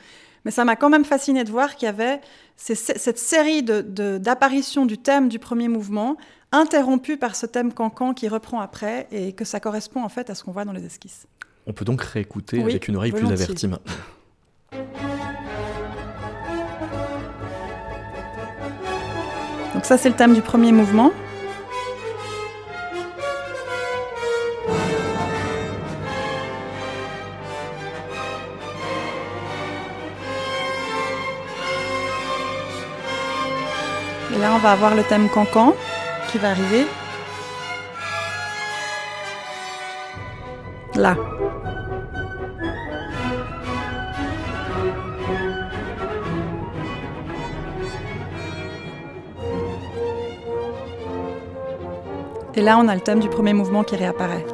Mais ça m'a quand même fasciné de voir qu'il y avait cette série d'apparitions du thème du premier mouvement, interrompue par ce thème cancan qui reprend après, et que ça correspond en fait à ce qu'on voit dans les esquisses. On peut donc réécouter avec une oreille plus avertie maintenant. Donc ça c'est le thème du premier mouvement. Et Là, on va avoir le thème cancan qui va arriver. Là. Et là, on a le thème du premier mouvement qui réapparaît.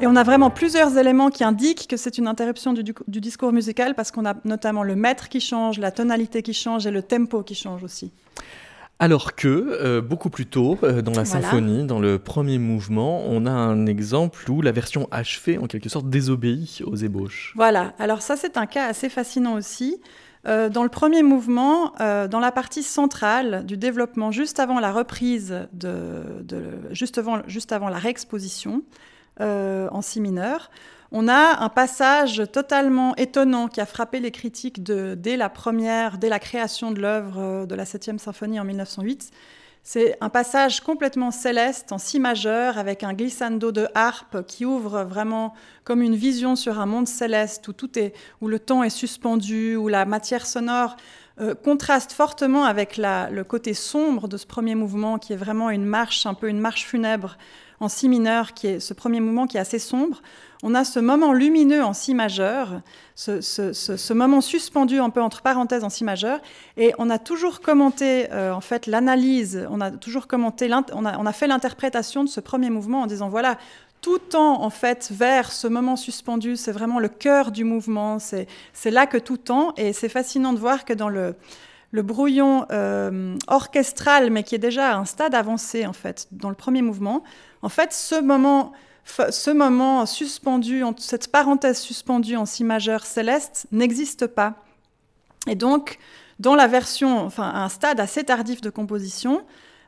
Et on a vraiment plusieurs éléments qui indiquent que c'est une interruption du, du, discours musical parce qu'on a notamment le maître qui change, la tonalité qui change et le tempo qui change aussi. Alors que, euh, beaucoup plus tôt, euh, dans la symphonie, dans le premier mouvement, on a un exemple où la version achevée, en quelque sorte, désobéit aux ébauches. Voilà, alors ça c'est un cas assez fascinant aussi. Euh, dans le premier mouvement, dans la partie centrale du développement, juste avant la reprise, de, juste, avant, juste avant la réexposition en si mineur, on a un passage totalement étonnant qui a frappé les critiques dès la première, dès la création de l'œuvre euh, de la 7e symphonie en 1908. C'est un passage complètement céleste en si majeur avec un glissando de harpe qui ouvre vraiment comme une vision sur un monde céleste où tout est, où le temps est suspendu, où la matière sonore euh, contraste fortement avec le côté sombre de ce premier mouvement qui est vraiment une marche, un peu une marche funèbre en si mineur, qui est ce premier mouvement qui est assez sombre. On a ce moment lumineux en si majeur, ce, moment suspendu un peu entre parenthèses en si majeur, et on a toujours commenté euh, en fait l'analyse, on a toujours commenté, on a, fait l'interprétation de ce premier mouvement en disant voilà, tout tend en fait vers ce moment suspendu, c'est vraiment le cœur du mouvement, c'est là que tout tend, et c'est fascinant de voir que dans le, brouillon euh, orchestral, mais qui est déjà à un stade avancé en fait, dans le premier mouvement, en fait, ce moment ce moment suspendu, cette parenthèse suspendue en si majeur céleste n'existe pas. Et donc, dans la version, enfin, un stade assez tardif de composition,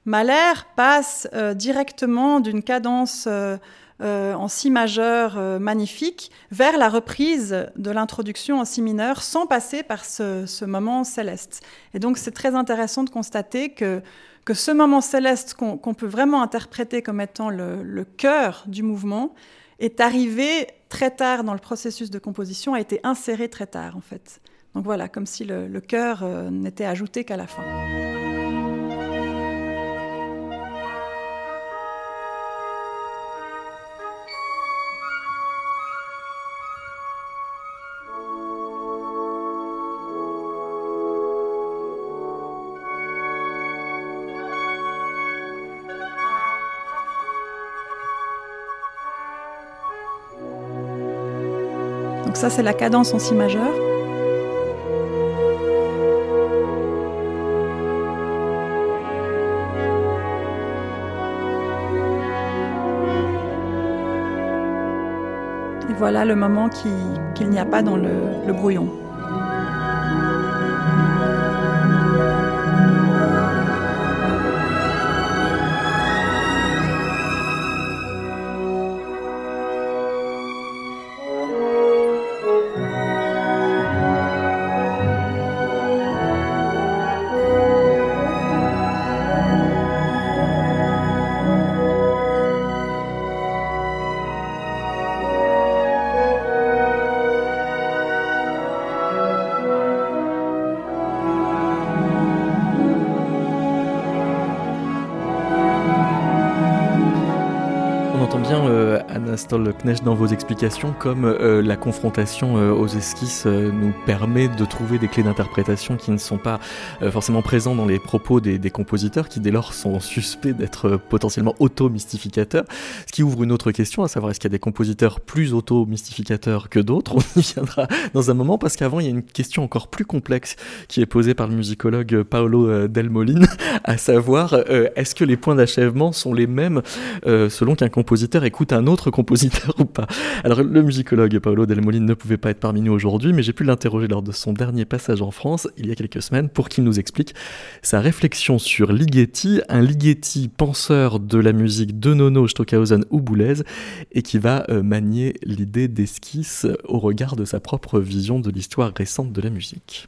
Mahler passe euh, directement d'une cadence euh, euh, en si majeur magnifique vers la reprise de l'introduction en si mineur sans passer par ce moment céleste. Et donc, c'est très intéressant de constater que que ce moment céleste qu'on peut vraiment interpréter comme étant le, cœur du mouvement est arrivé très tard dans le processus de composition, a été inséré très tard en fait. Donc voilà, comme si le, cœur euh, n'était ajouté qu'à la fin. Ça, c'est la cadence en si majeur. Et voilà le moment qu'il n'y a pas dans le brouillon. Knecht dans vos explications, comme euh, la confrontation euh, aux esquisses euh, nous permet de trouver des clés d'interprétation qui ne sont pas forcément présentes dans les propos des, compositeurs, qui dès lors sont suspects d'être potentiellement auto-mystificateurs, ce qui ouvre une autre question, à savoir est-ce qu'il y a des compositeurs plus auto-mystificateurs que d'autres? On y viendra dans un moment, parce qu'avant il y a une question encore plus complexe qui est posée par le musicologue Paolo Delmolin, (laughs) à savoir est-ce que les points d'achèvement sont les mêmes selon qu'un compositeur écoute un autre compositeur? (laughs) Alors le musicologue Paolo Delmolin ne pouvait pas être parmi nous aujourd'hui, mais j'ai pu l'interroger lors de son dernier passage en France, il y a quelques semaines, pour qu'il nous explique sa réflexion sur Ligeti, un Ligeti penseur de la musique de Nono, Stockhausen ou Boulez, et qui va euh, manier l'idée d'esquisse au regard de sa propre vision de l'histoire récente de la musique.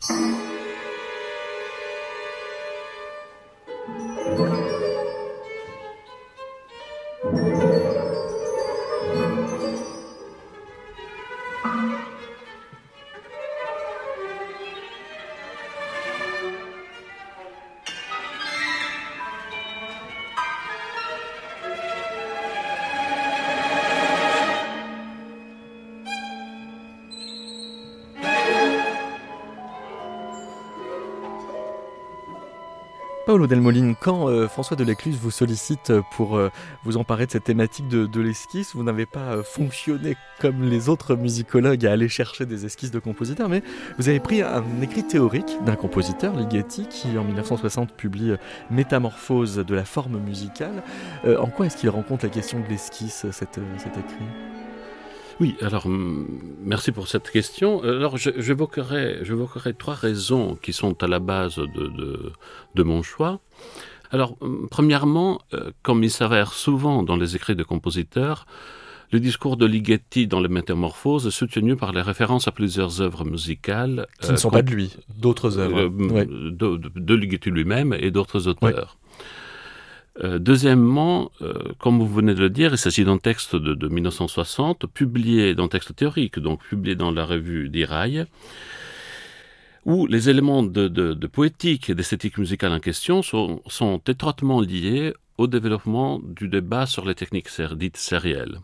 Paolo Delmoline, quand euh, François Delecluse vous sollicite pour euh, vous emparer de cette thématique de, l'esquisse, vous n'avez pas euh, fonctionné comme les autres musicologues à aller chercher des esquisses de compositeurs, mais vous avez pris un écrit théorique d'un compositeur, Ligeti, qui en 1960 publie Métamorphose de la forme musicale. en quoi est-ce qu'il rencontre la question de l'esquisse, cet écrit? Oui, alors merci pour cette question. Alors j'évoquerai trois raisons qui sont à la base de, de, mon choix. Alors premièrement, euh, comme il s'avère souvent dans les écrits de compositeurs, le discours de Ligeti dans les Métamorphoses est soutenu par les références à plusieurs œuvres musicales. Qui ne sont pas de lui, d'autres œuvres. Euh, de, Ligeti lui-même et d'autres auteurs. Euh, deuxièmement, euh, comme vous venez de le dire, il s'agit d'un texte de, 1960, publié, d'un texte théorique, donc publié dans la revue d'Iraï, où les éléments de, poétique et d'esthétique musicale en question sont, étroitement liés au développement du débat sur les techniques dites sérielles.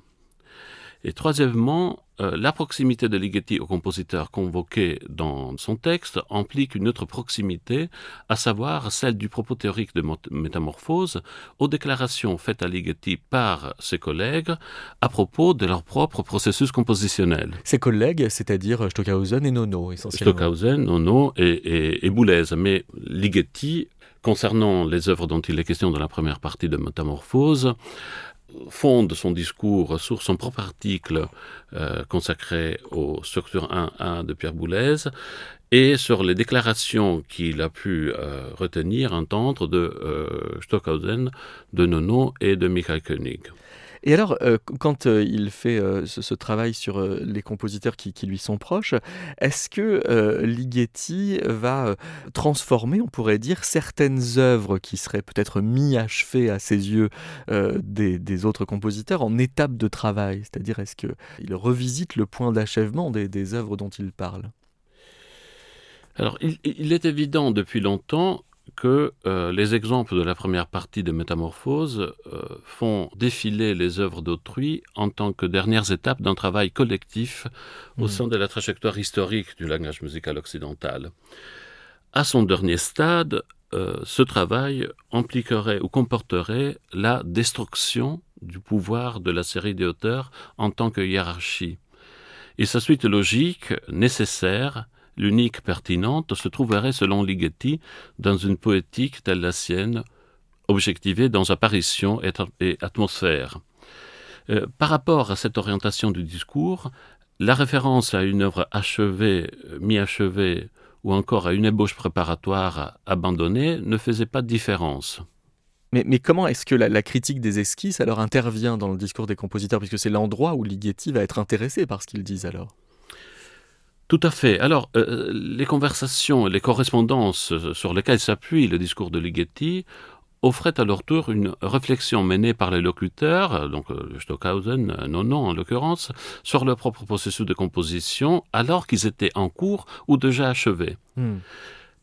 Et troisièmement, euh, la proximité de Ligeti au compositeur convoqué dans son texte implique une autre proximité, à savoir celle du propos théorique de métamorphose aux déclarations faites à Ligeti par ses collègues à propos de leur propre processus compositionnel. Ses collègues, c'est-à-dire Stockhausen et Nono, essentiellement. Stockhausen, Nono et, et, et Boulez. Mais Ligeti concernant les œuvres dont il est question dans la première partie de Métamorphose, fonde son discours sur son propre article euh, consacré aux structures 1.1 de Pierre Boulez et sur les déclarations qu'il a pu euh, retenir, entendre de euh, Stockhausen, de Nono et de Michael Koenig. Et alors, euh, quand euh, il fait euh, ce, travail sur les compositeurs qui, lui sont proches, est-ce que Ligeti va transformer, on pourrait dire, certaines œuvres qui seraient peut-être mi-achevées à ses yeux des, autres compositeurs en étapes de travail? C'est-à-dire, est-ce qu'il revisite le point d'achèvement des, des œuvres dont il parle? Alors, il, est évident depuis longtemps que euh, les exemples de la première partie de Métamorphose euh, font défiler les œuvres d'autrui en tant que dernières étapes d'un travail collectif au hmm. sein de la trajectoire historique du langage musical occidental. À son dernier stade, euh, ce travail impliquerait ou comporterait la destruction du pouvoir de la série des auteurs en tant que hiérarchie. Et sa suite logique, nécessaire, l'unique pertinente, se trouverait selon Ligeti dans une poétique telle la sienne, objectivée dans apparition et, atmosphère. Euh, par rapport à cette orientation du discours, la référence à une œuvre achevée, mi-achevée, ou encore à une ébauche préparatoire abandonnée ne faisait pas de différence. Mais, comment est-ce que la, critique des esquisses alors intervient dans le discours des compositeurs, puisque c'est l'endroit où Ligeti va être intéressé par ce qu'ils disent alors tout à fait. Alors, euh, les conversations, les correspondances sur lesquelles s'appuie le discours de Ligeti offraient à leur tour une réflexion menée par les locuteurs, donc euh, Stockhausen, non en l'occurrence, sur leur propre processus de composition alors qu'ils étaient en cours ou déjà achevés. Hmm.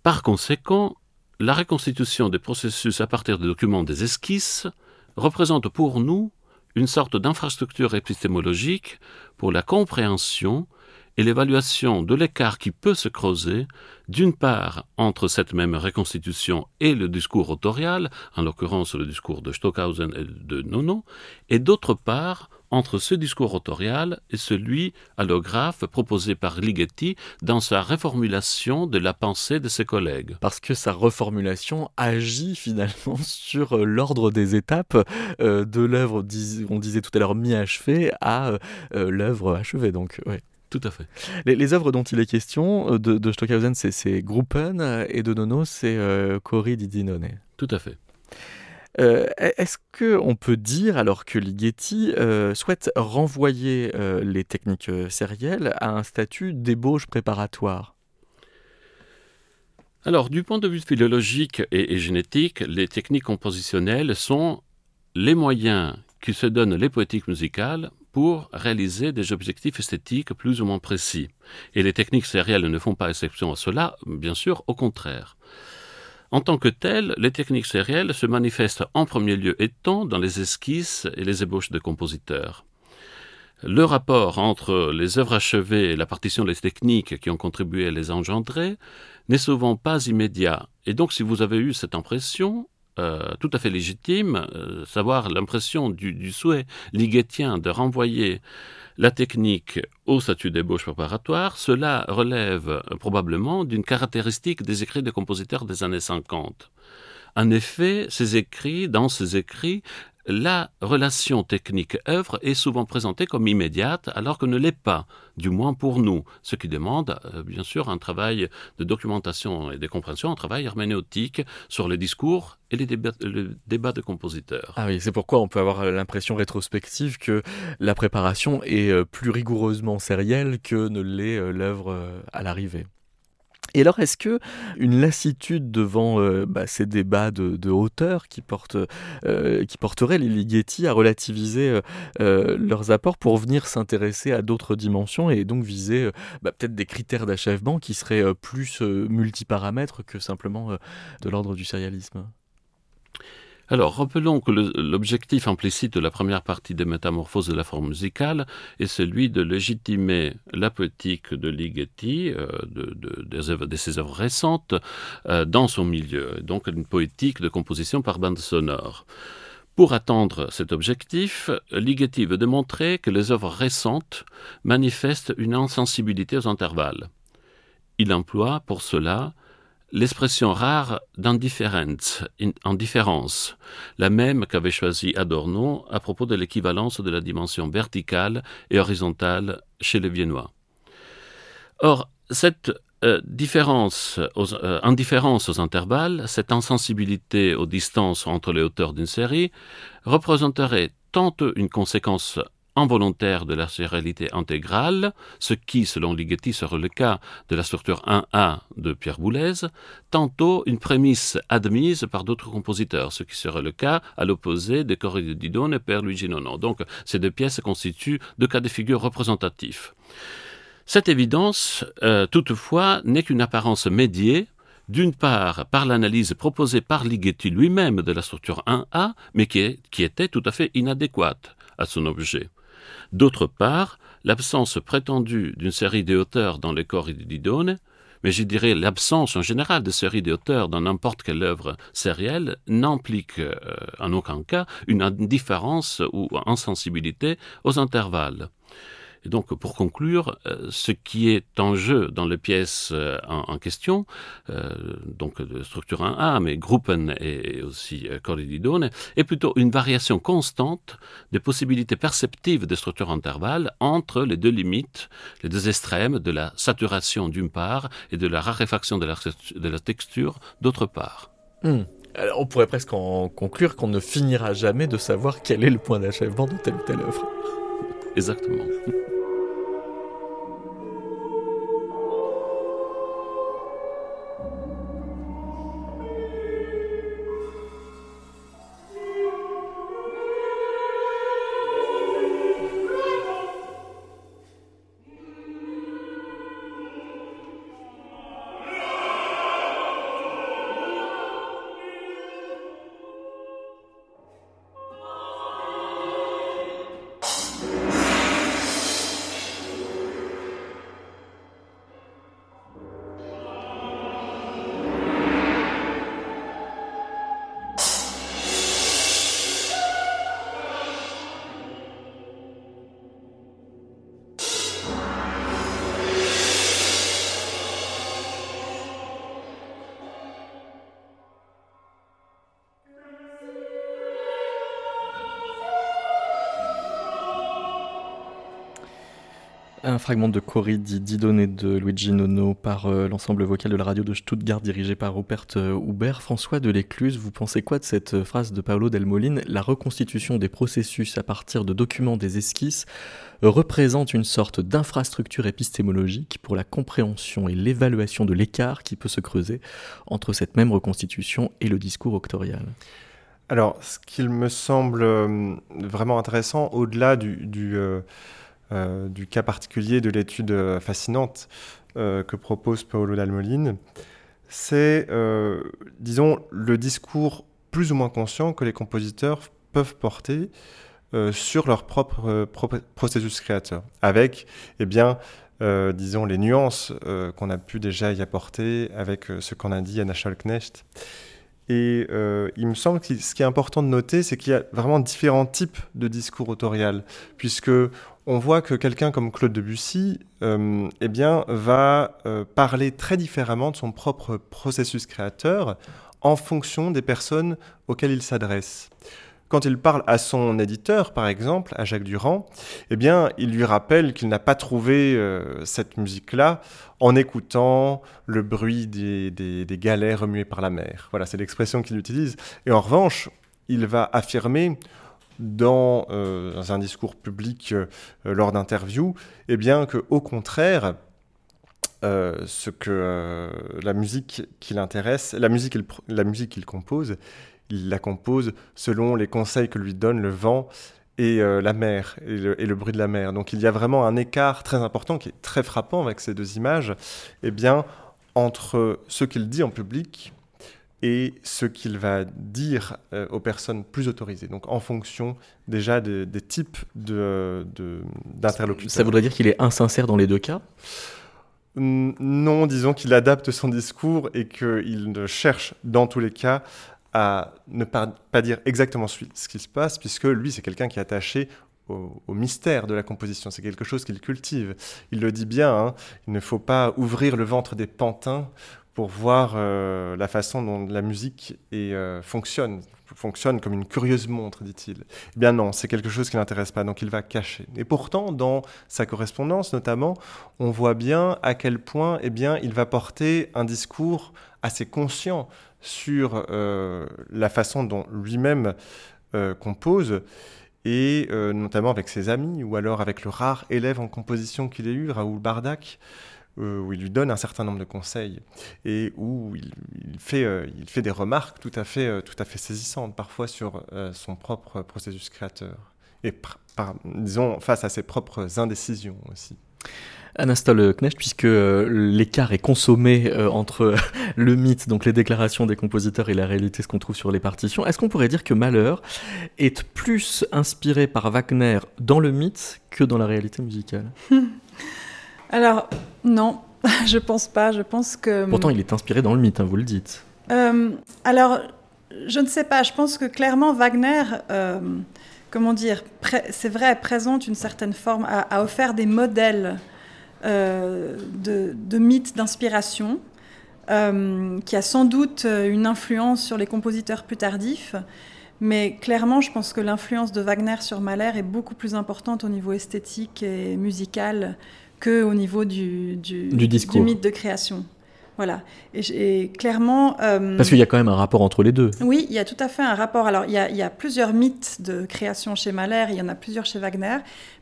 Par conséquent, la reconstitution des processus à partir des documents des esquisses représente pour nous une sorte d'infrastructure épistémologique pour la compréhension l'évaluation de l'écart qui peut se creuser, d'une part entre cette même reconstitution et le discours autorial, en l'occurrence le discours de Stockhausen et de Nono, et d'autre part entre ce discours autorial et celui allographe proposé par Ligeti dans sa reformulation de la pensée de ses collègues. Parce que sa reformulation agit finalement (laughs) sur euh, l'ordre des étapes euh, de l'œuvre, on disait tout à l'heure mi-achevée, à euh, l'œuvre achevée. Donc, ouais. Tout à fait. Les, œuvres dont il est question, euh, de, Stockhausen, c'est Gruppen, euh, et de Nono, c'est euh, Didinone. Tout à fait. Est-ce qu'on peut dire, alors que Ligeti souhaite renvoyer les techniques sérielles à un statut d'ébauche préparatoire? Alors, du point de vue philologique et génétique, les techniques compositionnelles sont les moyens qui se donnent les poétiques musicales pour réaliser des objectifs esthétiques plus ou moins précis. Et les techniques sérielles ne font pas exception à cela, bien sûr, au contraire. En tant que telles, les techniques sérielles se manifestent en premier lieu étant dans les esquisses et les ébauches de compositeurs. Le rapport entre les œuvres achevées et la partition des techniques qui ont contribué à les engendrer n'est souvent pas immédiat. Et donc, si vous avez eu cette impression, euh, tout à fait légitime, euh, savoir l'impression du, souhait ligétien de renvoyer la technique au statut d'ébauche préparatoire, cela relève probablement d'une caractéristique des écrits des compositeurs des années 50. En effet, ces écrits, dans ces écrits, la relation technique-œuvre est souvent présentée comme immédiate alors que ne l'est pas, du moins pour nous, ce qui demande euh, bien sûr un travail de documentation et de compréhension, un travail herméneutique sur les discours et les débats, de compositeurs. Ah oui, c'est pourquoi on peut avoir l'impression rétrospective que la préparation est euh, plus rigoureusement sérielle que ne l'est euh, l'œuvre à l'arrivée. Et alors, est-ce que une lassitude devant euh, bah, ces débats de, hauteur qui, portent, euh, qui porteraient les Ligeti à relativiser euh, leurs apports pour venir s'intéresser à d'autres dimensions et donc viser bah, peut-être des critères d'achèvement qui seraient plus multiparamètres que simplement de l'ordre du sérialisme? Alors, rappelons que l'objectif implicite de la première partie des métamorphoses de la forme musicale est celui de légitimer la poétique de Ligeti, euh, de, ses œuvres récentes, euh, dans son milieu, donc une poétique de composition par bande sonore. Pour atteindre cet objectif, Ligeti veut démontrer que les œuvres récentes manifestent une insensibilité aux intervalles. Il emploie pour cela l'expression rare d'indifférence, indifférence, la même qu'avait choisi Adorno à propos de l'équivalence de la dimension verticale et horizontale chez les Viennois. Or, cette euh, différence euh, indifférence aux intervalles, cette insensibilité aux distances entre les hauteurs d'une série, représenterait tant une conséquence involontaire de la sérialité intégrale, ce qui, selon Ligeti, serait le cas de la structure 1A de Pierre Boulez, tantôt une prémisse admise par d'autres compositeurs, ce qui serait le cas à l'opposé des Corri de Didone et Père Luigi Nono. Donc, ces deux pièces constituent deux cas de figure représentatifs. Cette évidence, euh, toutefois, n'est qu'une apparence médiée d'une part par l'analyse proposée par Ligeti lui-même de la structure 1A, mais qui, était tout à fait inadéquate à son objet. D'autre part, l'absence prétendue d'une série de hauteurs dans les corps d'Idone, mais je dirais l'absence en général de série de hauteurs dans n'importe quelle œuvre sérielle, n'implique euh, en aucun cas une indifférence ou insensibilité aux intervalles. Et donc, pour conclure, euh, ce qui est en jeu dans les pièces euh, en, question, euh, donc de structure 1A, mais Gruppen et aussi Corrididone, est plutôt une variation constante des possibilités perceptives de structure intervalle entre les deux limites, les deux extrêmes de la saturation d'une part et de la raréfaction de la, de la texture d'autre part. Hmm. Alors, on pourrait presque en conclure qu'on ne finira jamais de savoir quel est le point d'achèvement de telle ou telle œuvre. Exactement. Un fragment de Cori di Didone de Luigi Nono par euh, l'ensemble vocal de la radio de Stuttgart dirigé par Rupert euh, Hubert. François de l'Écluse, vous pensez quoi de cette euh, phrase de Paolo Del Molin? La reconstitution des processus à partir de documents des esquisses représente une sorte d'infrastructure épistémologique pour la compréhension et l'évaluation de l'écart qui peut se creuser entre cette même reconstitution et le discours octorial. Alors, ce qu'il me semble vraiment intéressant, au-delà du, du cas particulier de l'étude euh, fascinante euh, que propose Paolo Dalmolin, c'est, disons, le discours plus ou moins conscient que les compositeurs peuvent porter sur leur propre processus créateur, avec, eh bien, disons, les nuances qu'on a pu déjà y apporter avec ce qu'on a dit Anna Schalknecht. Et il me semble que ce qui est important de noter, c'est qu'il y a vraiment différents types de discours autorial, puisque on voit que quelqu'un comme Claude Debussy euh, eh va euh, parler très différemment de son propre processus créateur en fonction des personnes auxquelles il s'adresse. Quand il parle à son éditeur, par exemple, à Jacques Durand, eh bien, il lui rappelle qu'il n'a pas trouvé euh, cette musique-là en écoutant le bruit des, des galets remués par la mer. Voilà, c'est l'expression qu'il utilise. Et en revanche, il va affirmer euh, dans, un discours public euh, lors d'interviews, eh bien que au contraire, euh, ce que la musique qui l'intéresse, la musique, la musique qu'il compose, il la compose selon les conseils que lui donne le vent et la mer et le, bruit de la mer. Donc il y a vraiment un écart très important qui est très frappant avec ces deux images, eh bien entre ce qu'il dit en public et ce qu'il va dire euh, aux personnes plus autorisées. Donc en fonction déjà des, types d'interlocuteurs. De, Ça voudrait dire qu'il est insincère dans les deux cas? Non, disons qu'il adapte son discours et qu'il cherche dans tous les cas à ne pas, dire exactement ce, qui se passe, puisque lui, c'est quelqu'un qui est attaché au, mystère de la composition. C'est quelque chose qu'il cultive. Il le dit bien, hein, il ne faut pas ouvrir le ventre des pantins pour voir euh, la façon dont la musique euh, fonctionne, fonctionne comme une curieuse montre, dit-il. Eh bien non, c'est quelque chose qui l'intéresse pas, donc il va cacher. Et pourtant, dans sa correspondance notamment, on voit bien à quel point eh bien, il va porter un discours assez conscient sur euh, la façon dont lui-même compose et notamment avec ses amis, ou alors avec le rare élève en composition qu'il a eu, Raoul Bardak, euh, où il lui donne un certain nombre de conseils et où il, fait, euh, il fait des remarques tout à fait, euh, tout à fait saisissantes, parfois sur son propre processus créateur et, disons, face à ses propres indécisions aussi. Anastole Knecht, puisque l'écart est consommé entre (laughs) le mythe, donc les déclarations des compositeurs et la réalité, ce qu'on trouve sur les partitions, est-ce qu'on pourrait dire que Malheur est plus inspiré par Wagner dans le mythe que dans la réalité musicale? (laughs) Alors, non, (laughs) je pense pas. Je pense que. Pourtant, il est inspiré dans le mythe, hein, vous le dites. Euh, alors, je ne sais pas. Je pense que clairement, Wagner. Euh, comment dire, c'est vrai, présente une certaine forme, a, offert des modèles euh, de, de, mythes d'inspiration, qui a sans doute une influence sur les compositeurs plus tardifs. Mais clairement, je pense que l'influence de Wagner sur Mahler est beaucoup plus importante au niveau esthétique et musical que au niveau du, du, du, mythe de création. Voilà. Et, clairement. Euh, Parce qu'il y a quand même un rapport entre les deux. Oui, il y a tout à fait un rapport. Alors, il y a, il y a plusieurs mythes de création chez Mahler, il y en a plusieurs chez Wagner.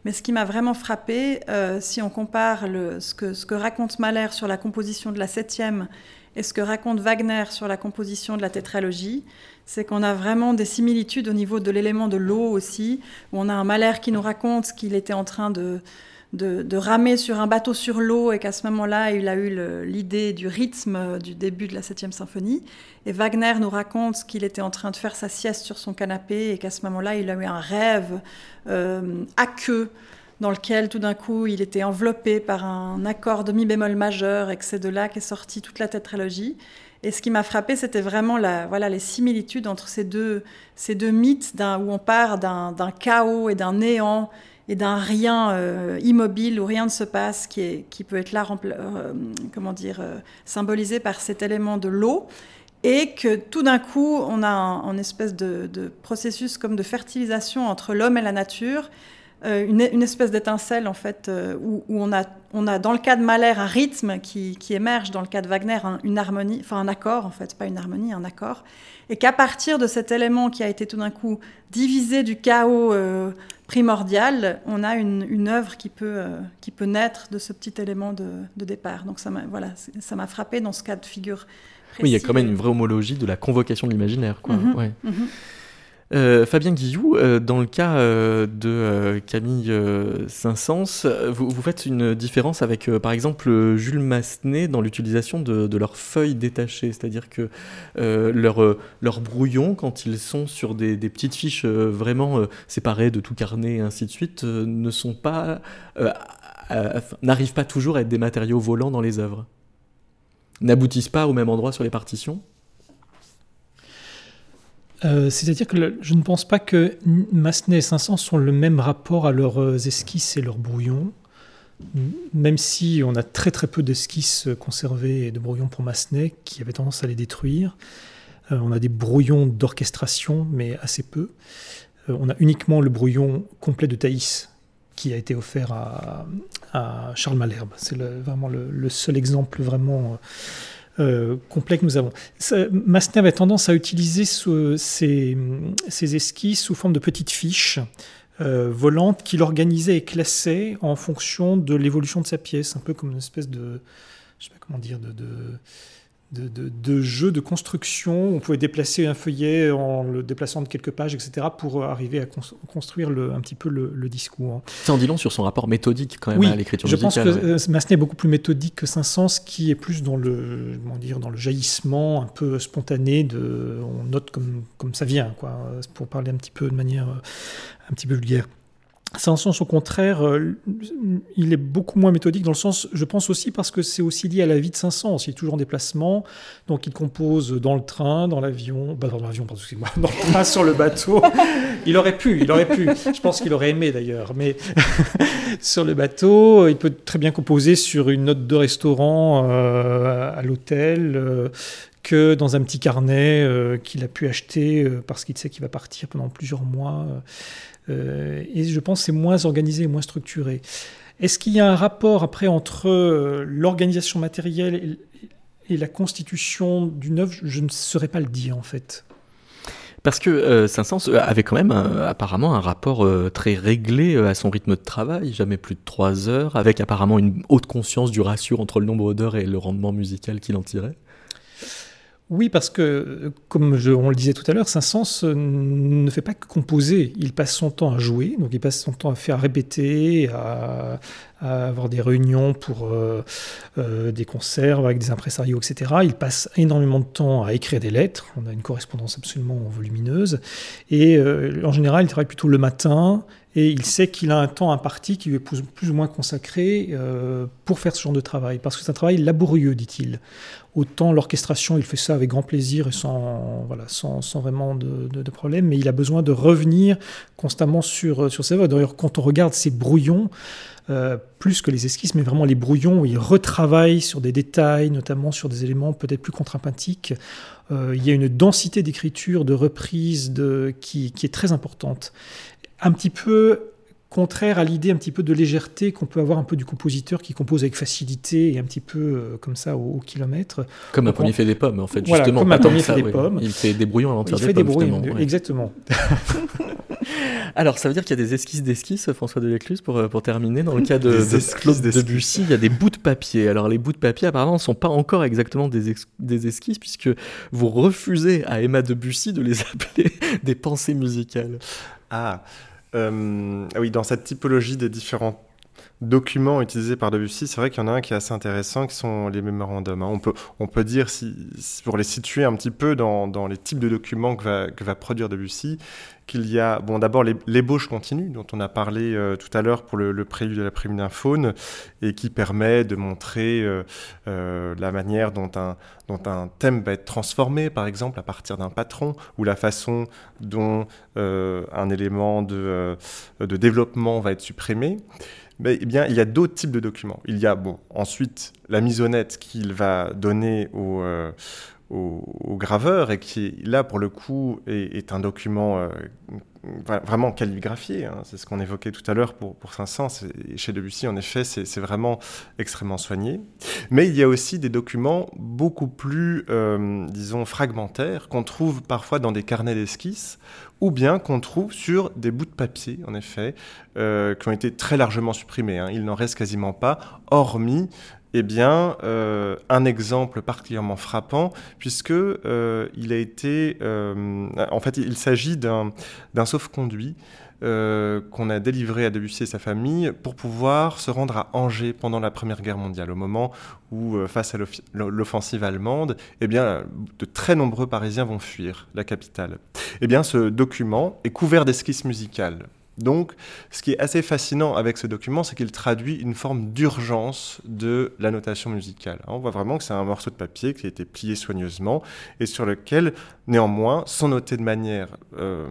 Mais ce qui m'a vraiment frappé, euh, si on compare le, ce, que, ce que raconte Mahler sur la composition de la septième et ce que raconte Wagner sur la composition de la tétralogie, c'est qu'on a vraiment des similitudes au niveau de l'élément de l'eau aussi, où on a un Mahler qui nous raconte qu'il était en train de de, ramer sur un bateau sur l'eau et qu'à ce moment-là, il a eu l'idée du rythme du début de la septième symphonie. Et Wagner nous raconte qu'il était en train de faire sa sieste sur son canapé et qu'à ce moment-là, il a eu un rêve euh, aqueux dans lequel tout d'un coup il était enveloppé par un accord de mi bémol majeur et que c'est de là qu'est sortie toute la tétralogie. Et ce qui m'a frappé, c'était vraiment la, voilà, les similitudes entre ces deux, ces deux mythes où on part d'un chaos et d'un néant et d'un rien euh, immobile où rien ne se passe, qui, peut être là, euh, comment dire, euh, symbolisé par cet élément de l'eau, et que tout d'un coup, on a un, espèce de, processus comme de fertilisation entre l'homme et la nature, une, espèce d'étincelle en fait, où, on, a, on a dans le cas de Mahler un rythme qui, qui émerge, dans le cas de Wagner une harmonie, enfin un accord en fait, pas une harmonie, un accord, et qu'à partir de cet élément qui a été tout d'un coup divisé du chaos primordial, on a une, une œuvre qui peut, euh, qui peut naître de ce petit élément de, départ. Donc ça m'a voilà, ça m'a frappé dans ce cas de figure. Oui, il y a quand même une vraie homologie de la convocation de l'imaginaire. Mhm, mhm. Euh, Fabien Guillou, euh, dans le cas euh, de Camille Saint-Saëns, vous, faites une différence avec, par exemple, Jules Massenet dans l'utilisation de, leurs feuilles détachées, c'est-à-dire que leurs leur brouillons, quand ils sont sur des, petites fiches vraiment séparées de tout carnet et ainsi de suite, ne sont pas, n'arrivent pas toujours à être des matériaux volants dans les œuvres, n'aboutissent pas au même endroit sur les partitions? Euh, c'est-à-dire que je ne pense pas que Massenet et 500 sont le même rapport à leurs euh, esquisses et leurs brouillons. Même si on a très très peu d'esquisses conservées et de brouillons pour Massenet, qui avait tendance à les détruire. Euh, on a des brouillons d'orchestration, mais assez peu. on a uniquement le brouillon complet de Thaïs, qui a été offert à, Charles Malherbe. C'est vraiment le, seul exemple vraiment euh, complet que nous avons. Massenet avait tendance à utiliser ces, esquisses sous forme de petites fiches euh, volantes qu'il organisait et classait en fonction de l'évolution de sa pièce, un peu comme une espèce de, je sais pas comment dire, de de, de, jeux de construction. On pouvait déplacer un feuillet en le déplaçant de quelques pages, etc., pour arriver à construire le, un petit peu le, discours. Ça en dit long sur son rapport méthodique quand même oui, à l'écriture je musicale. Je pense que euh, Massenet est beaucoup plus méthodique que Saint-Saëns, qui est plus dans le, comment dire, dans le jaillissement un peu spontané. De, on note comme, comme ça vient, quoi, pour parler un petit peu de manière euh, un petit peu vulgaire. Saint-Saëns, au contraire, euh, il est beaucoup moins méthodique dans le sens, je pense aussi parce que c'est aussi lié à la vie de Saint-Saëns. Il est toujours en déplacement, donc il compose dans le train, dans l'avion, bah dans l'avion, pardon, excusez-moi, dans le train, sur le bateau. Il aurait pu, il aurait pu. Je pense qu'il aurait aimé d'ailleurs, mais (laughs) sur le bateau, il peut très bien composer sur une note de restaurant euh, à l'hôtel. Euh, que dans un petit carnet qu'il a pu acheter parce qu'il sait qu'il va partir pendant plusieurs mois. Euh, et je pense c'est moins organisé, moins structuré. Est-ce qu'il y a un rapport après entre euh, l'organisation matérielle et, la constitution d'une œuvre? Je ne saurais pas le dire en fait. Parce que euh, Saint-Saëns avait quand même apparemment un rapport très réglé à son rythme de travail, jamais plus de trois heures, avec apparemment une haute conscience du ratio entre le nombre d'heures et le rendement musical qu'il en tirait. Oui, parce que, comme on le disait tout à l'heure, Saint-Saëns euh, ne fait pas que composer. Il passe son temps à jouer, donc il passe son temps à faire répéter, à, avoir des réunions pour euh, euh, des concerts avec des impresarios, etc. Il passe énormément de temps à écrire des lettres. On a une correspondance absolument volumineuse. Et en général, il travaille plutôt le matin et il sait qu'il a un temps imparti qui lui est plus, ou moins consacré pour faire ce genre de travail, parce que c'est un travail laborieux, dit-il. Autant l'orchestration, il fait ça avec grand plaisir et sans, voilà, sans, sans vraiment de, de, problème, mais il a besoin de revenir constamment sur, sur ses œuvres. D'ailleurs, quand on regarde ses brouillons, euh, plus que les esquisses, mais vraiment les brouillons où il retravaille sur des détails, notamment sur des éléments peut-être plus contrapuntiques. Euh, il y a une densité d'écriture, de reprise de, qui, qui, est très importante un petit peu contraire à l'idée un petit peu de légèreté qu'on peut avoir un peu du compositeur qui compose avec facilité et un petit peu euh, comme ça au, kilomètre. Comme un premier fait des pommes en fait, justement. Comme un premier fait des pommes. Il fait des brouillons avant de faire des, des pommes. Exactement. (laughs) Alors, ça veut dire qu'il y a des esquisses d'esquisses, François Delecluse, pour, euh, pour terminer. Dans le cas de, de Claude Debussy, il y a des bouts de papier. Alors, les bouts de papier, apparemment, ne sont pas encore exactement des, des esquisses, puisque vous refusez à Emma Debussy de les (laughs) appeler des pensées musicales. Ah, euh, oui, dans cette typologie des différents documents utilisés par Debussy, c'est vrai qu'il y en a un qui est assez intéressant, qui sont les mémorandums. Hein. On, peut, on peut dire, si, pour les situer un petit peu dans, dans les types de documents que va, que va produire Debussy, qu'il y a, bon, d'abord l'ébauche continue, dont on a parlé euh, tout à l'heure pour le, le, prélude de la prime d'un faune, et qui permet de montrer euh, euh, la manière dont un, dont un thème va être transformé, par exemple, à partir d'un patron, ou la façon dont un élément de, de développement va être supprimé. Mais eh bien, il y a d'autres types de documents. Il y a, bon, ensuite, la misonnette qu'il va donner au, au, graveur et qui, là, pour le coup, est, un document euh, vraiment calligraphié. Hein. C'est ce qu'on évoquait tout à l'heure pour, pour Saint-Saëns. Chez Debussy, en effet, c'est vraiment extrêmement soigné. Mais il y a aussi des documents beaucoup plus, euh, disons, fragmentaires qu'on trouve parfois dans des carnets d'esquisses ou bien qu'on trouve sur des bouts de papier, en effet, euh, qui ont été très largement supprimés. Hein. Il n'en reste quasiment pas, hormis eh bien, euh, un exemple particulièrement frappant, puisque euh, il a été, euh, en fait, il s'agit d'un sauf-conduit qu'on a délivré à Debussy et sa famille pour pouvoir se rendre à Angers pendant la Première Guerre mondiale, au moment où, face à l'offensive allemande, eh bien, de très nombreux Parisiens vont fuir la capitale. Eh bien, ce document est couvert d'esquisses musicales. Donc, ce qui est assez fascinant avec ce document, c'est qu'il traduit une forme d'urgence de la notation musicale. On voit vraiment que c'est un morceau de papier qui a été plié soigneusement et sur lequel, néanmoins, sont notées de manière euh,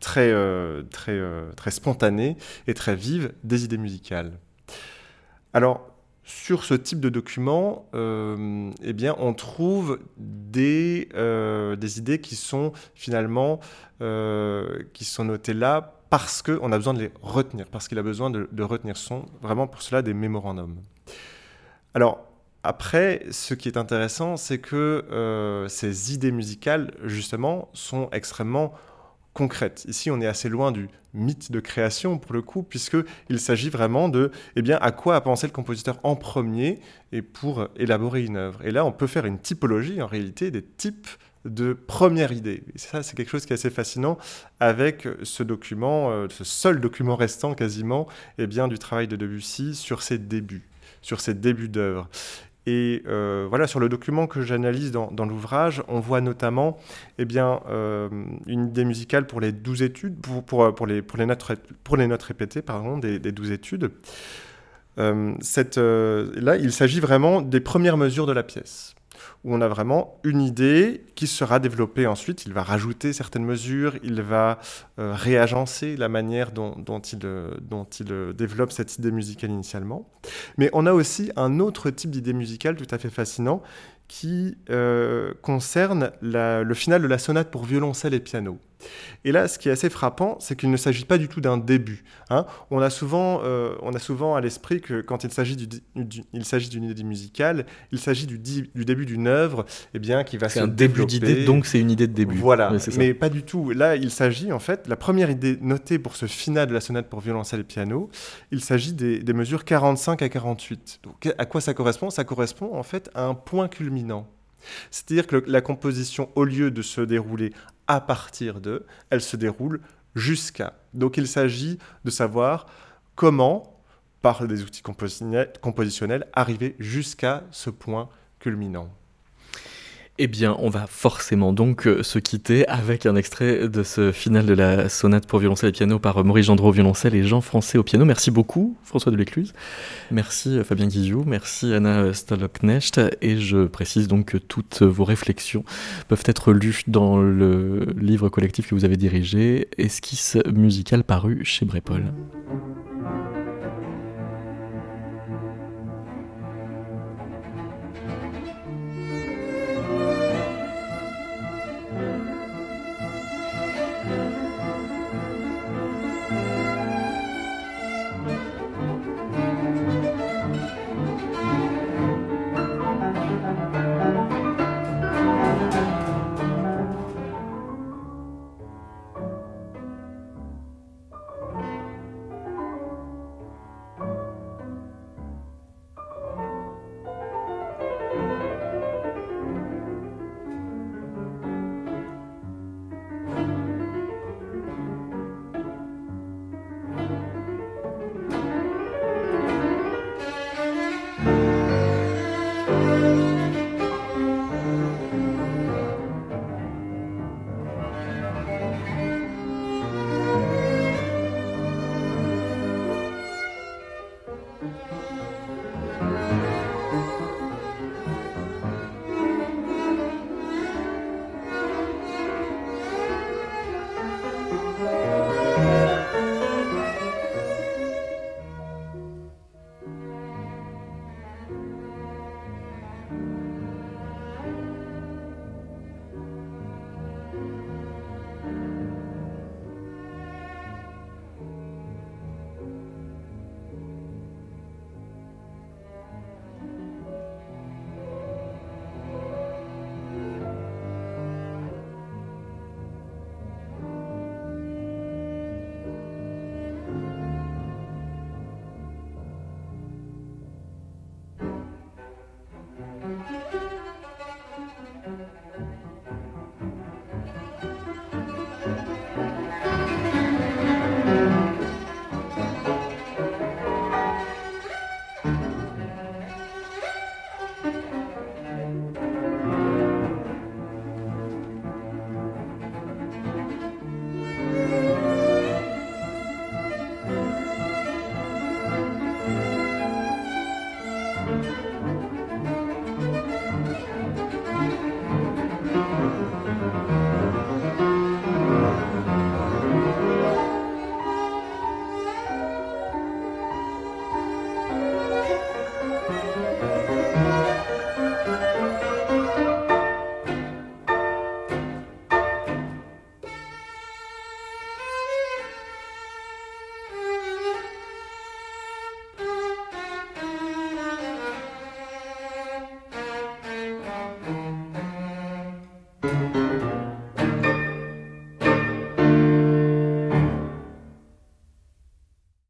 très, euh, très, euh, très spontanée et très vive des idées musicales. Alors, sur ce type de document, eh bien, on trouve des, des idées qui sont finalement qui sont notées là parce qu'on a besoin de les retenir, parce qu'il a besoin de, retenir son, vraiment pour cela des mémorandums. Alors, après, ce qui est intéressant, c'est que euh, ces idées musicales, justement, sont extrêmement concrètes. Ici, on est assez loin du mythe de création, pour le coup, puisqu'il s'agit vraiment de, eh bien, à quoi a pensé le compositeur en premier et pour élaborer une œuvre. Et là, on peut faire une typologie, en réalité, des types de première idée. Et ça, c'est quelque chose qui est assez fascinant avec ce document, euh, ce seul document restant quasiment, eh bien, du travail de Debussy sur ses débuts, sur ses débuts d'œuvre. Et euh, voilà, sur le document que j'analyse dans, l'ouvrage, on voit notamment eh bien, euh, une idée musicale pour les douze études, pour, les, notes, répétées pardon, des, douze études. cette, là, il s'agit vraiment des premières mesures de la pièce où on a vraiment une idée qui sera développée ensuite. Il va rajouter certaines mesures, il va euh, réagencer la manière dont, il, euh, euh, développe cette idée musicale initialement. Mais on a aussi un autre type d'idée musicale tout à fait fascinant qui concerne le final de la sonate pour violoncelle et piano. Et là, ce qui est assez frappant, c'est qu'il ne s'agit pas du tout d'un début. Hein. On, a souvent, euh, on a souvent à l'esprit que quand il s'agit d'une idée musicale, il s'agit du, début d'une œuvre eh bien, qui va se C'est un début d'idée, donc c'est une idée de début. Voilà, mais pas du tout. Là, il s'agit en fait, la première idée notée pour ce final de la sonate pour violoncelle et piano, il s'agit des, des mesures 45 à 48. Donc, à quoi ça correspond? Ça correspond en fait à un point culminant. C'est-à-dire que la composition, au lieu de se dérouler à partir de, elle se déroule jusqu'à. Donc il s'agit de savoir comment, par des outils compositionnels, arriver jusqu'à ce point culminant. Eh bien, on va forcément donc euh, se quitter avec un extrait de ce final de la sonate pour violoncelle et piano par euh, Maurice Gendreau au violoncelle et Jean Français au piano. Merci beaucoup, François de l'Écluse. Merci euh, Fabien Guizou. Merci Anna Stoloknecht. Et je précise donc que toutes vos réflexions peuvent être lues dans le livre collectif que vous avez dirigé, Esquisse musicale paru chez Brépol.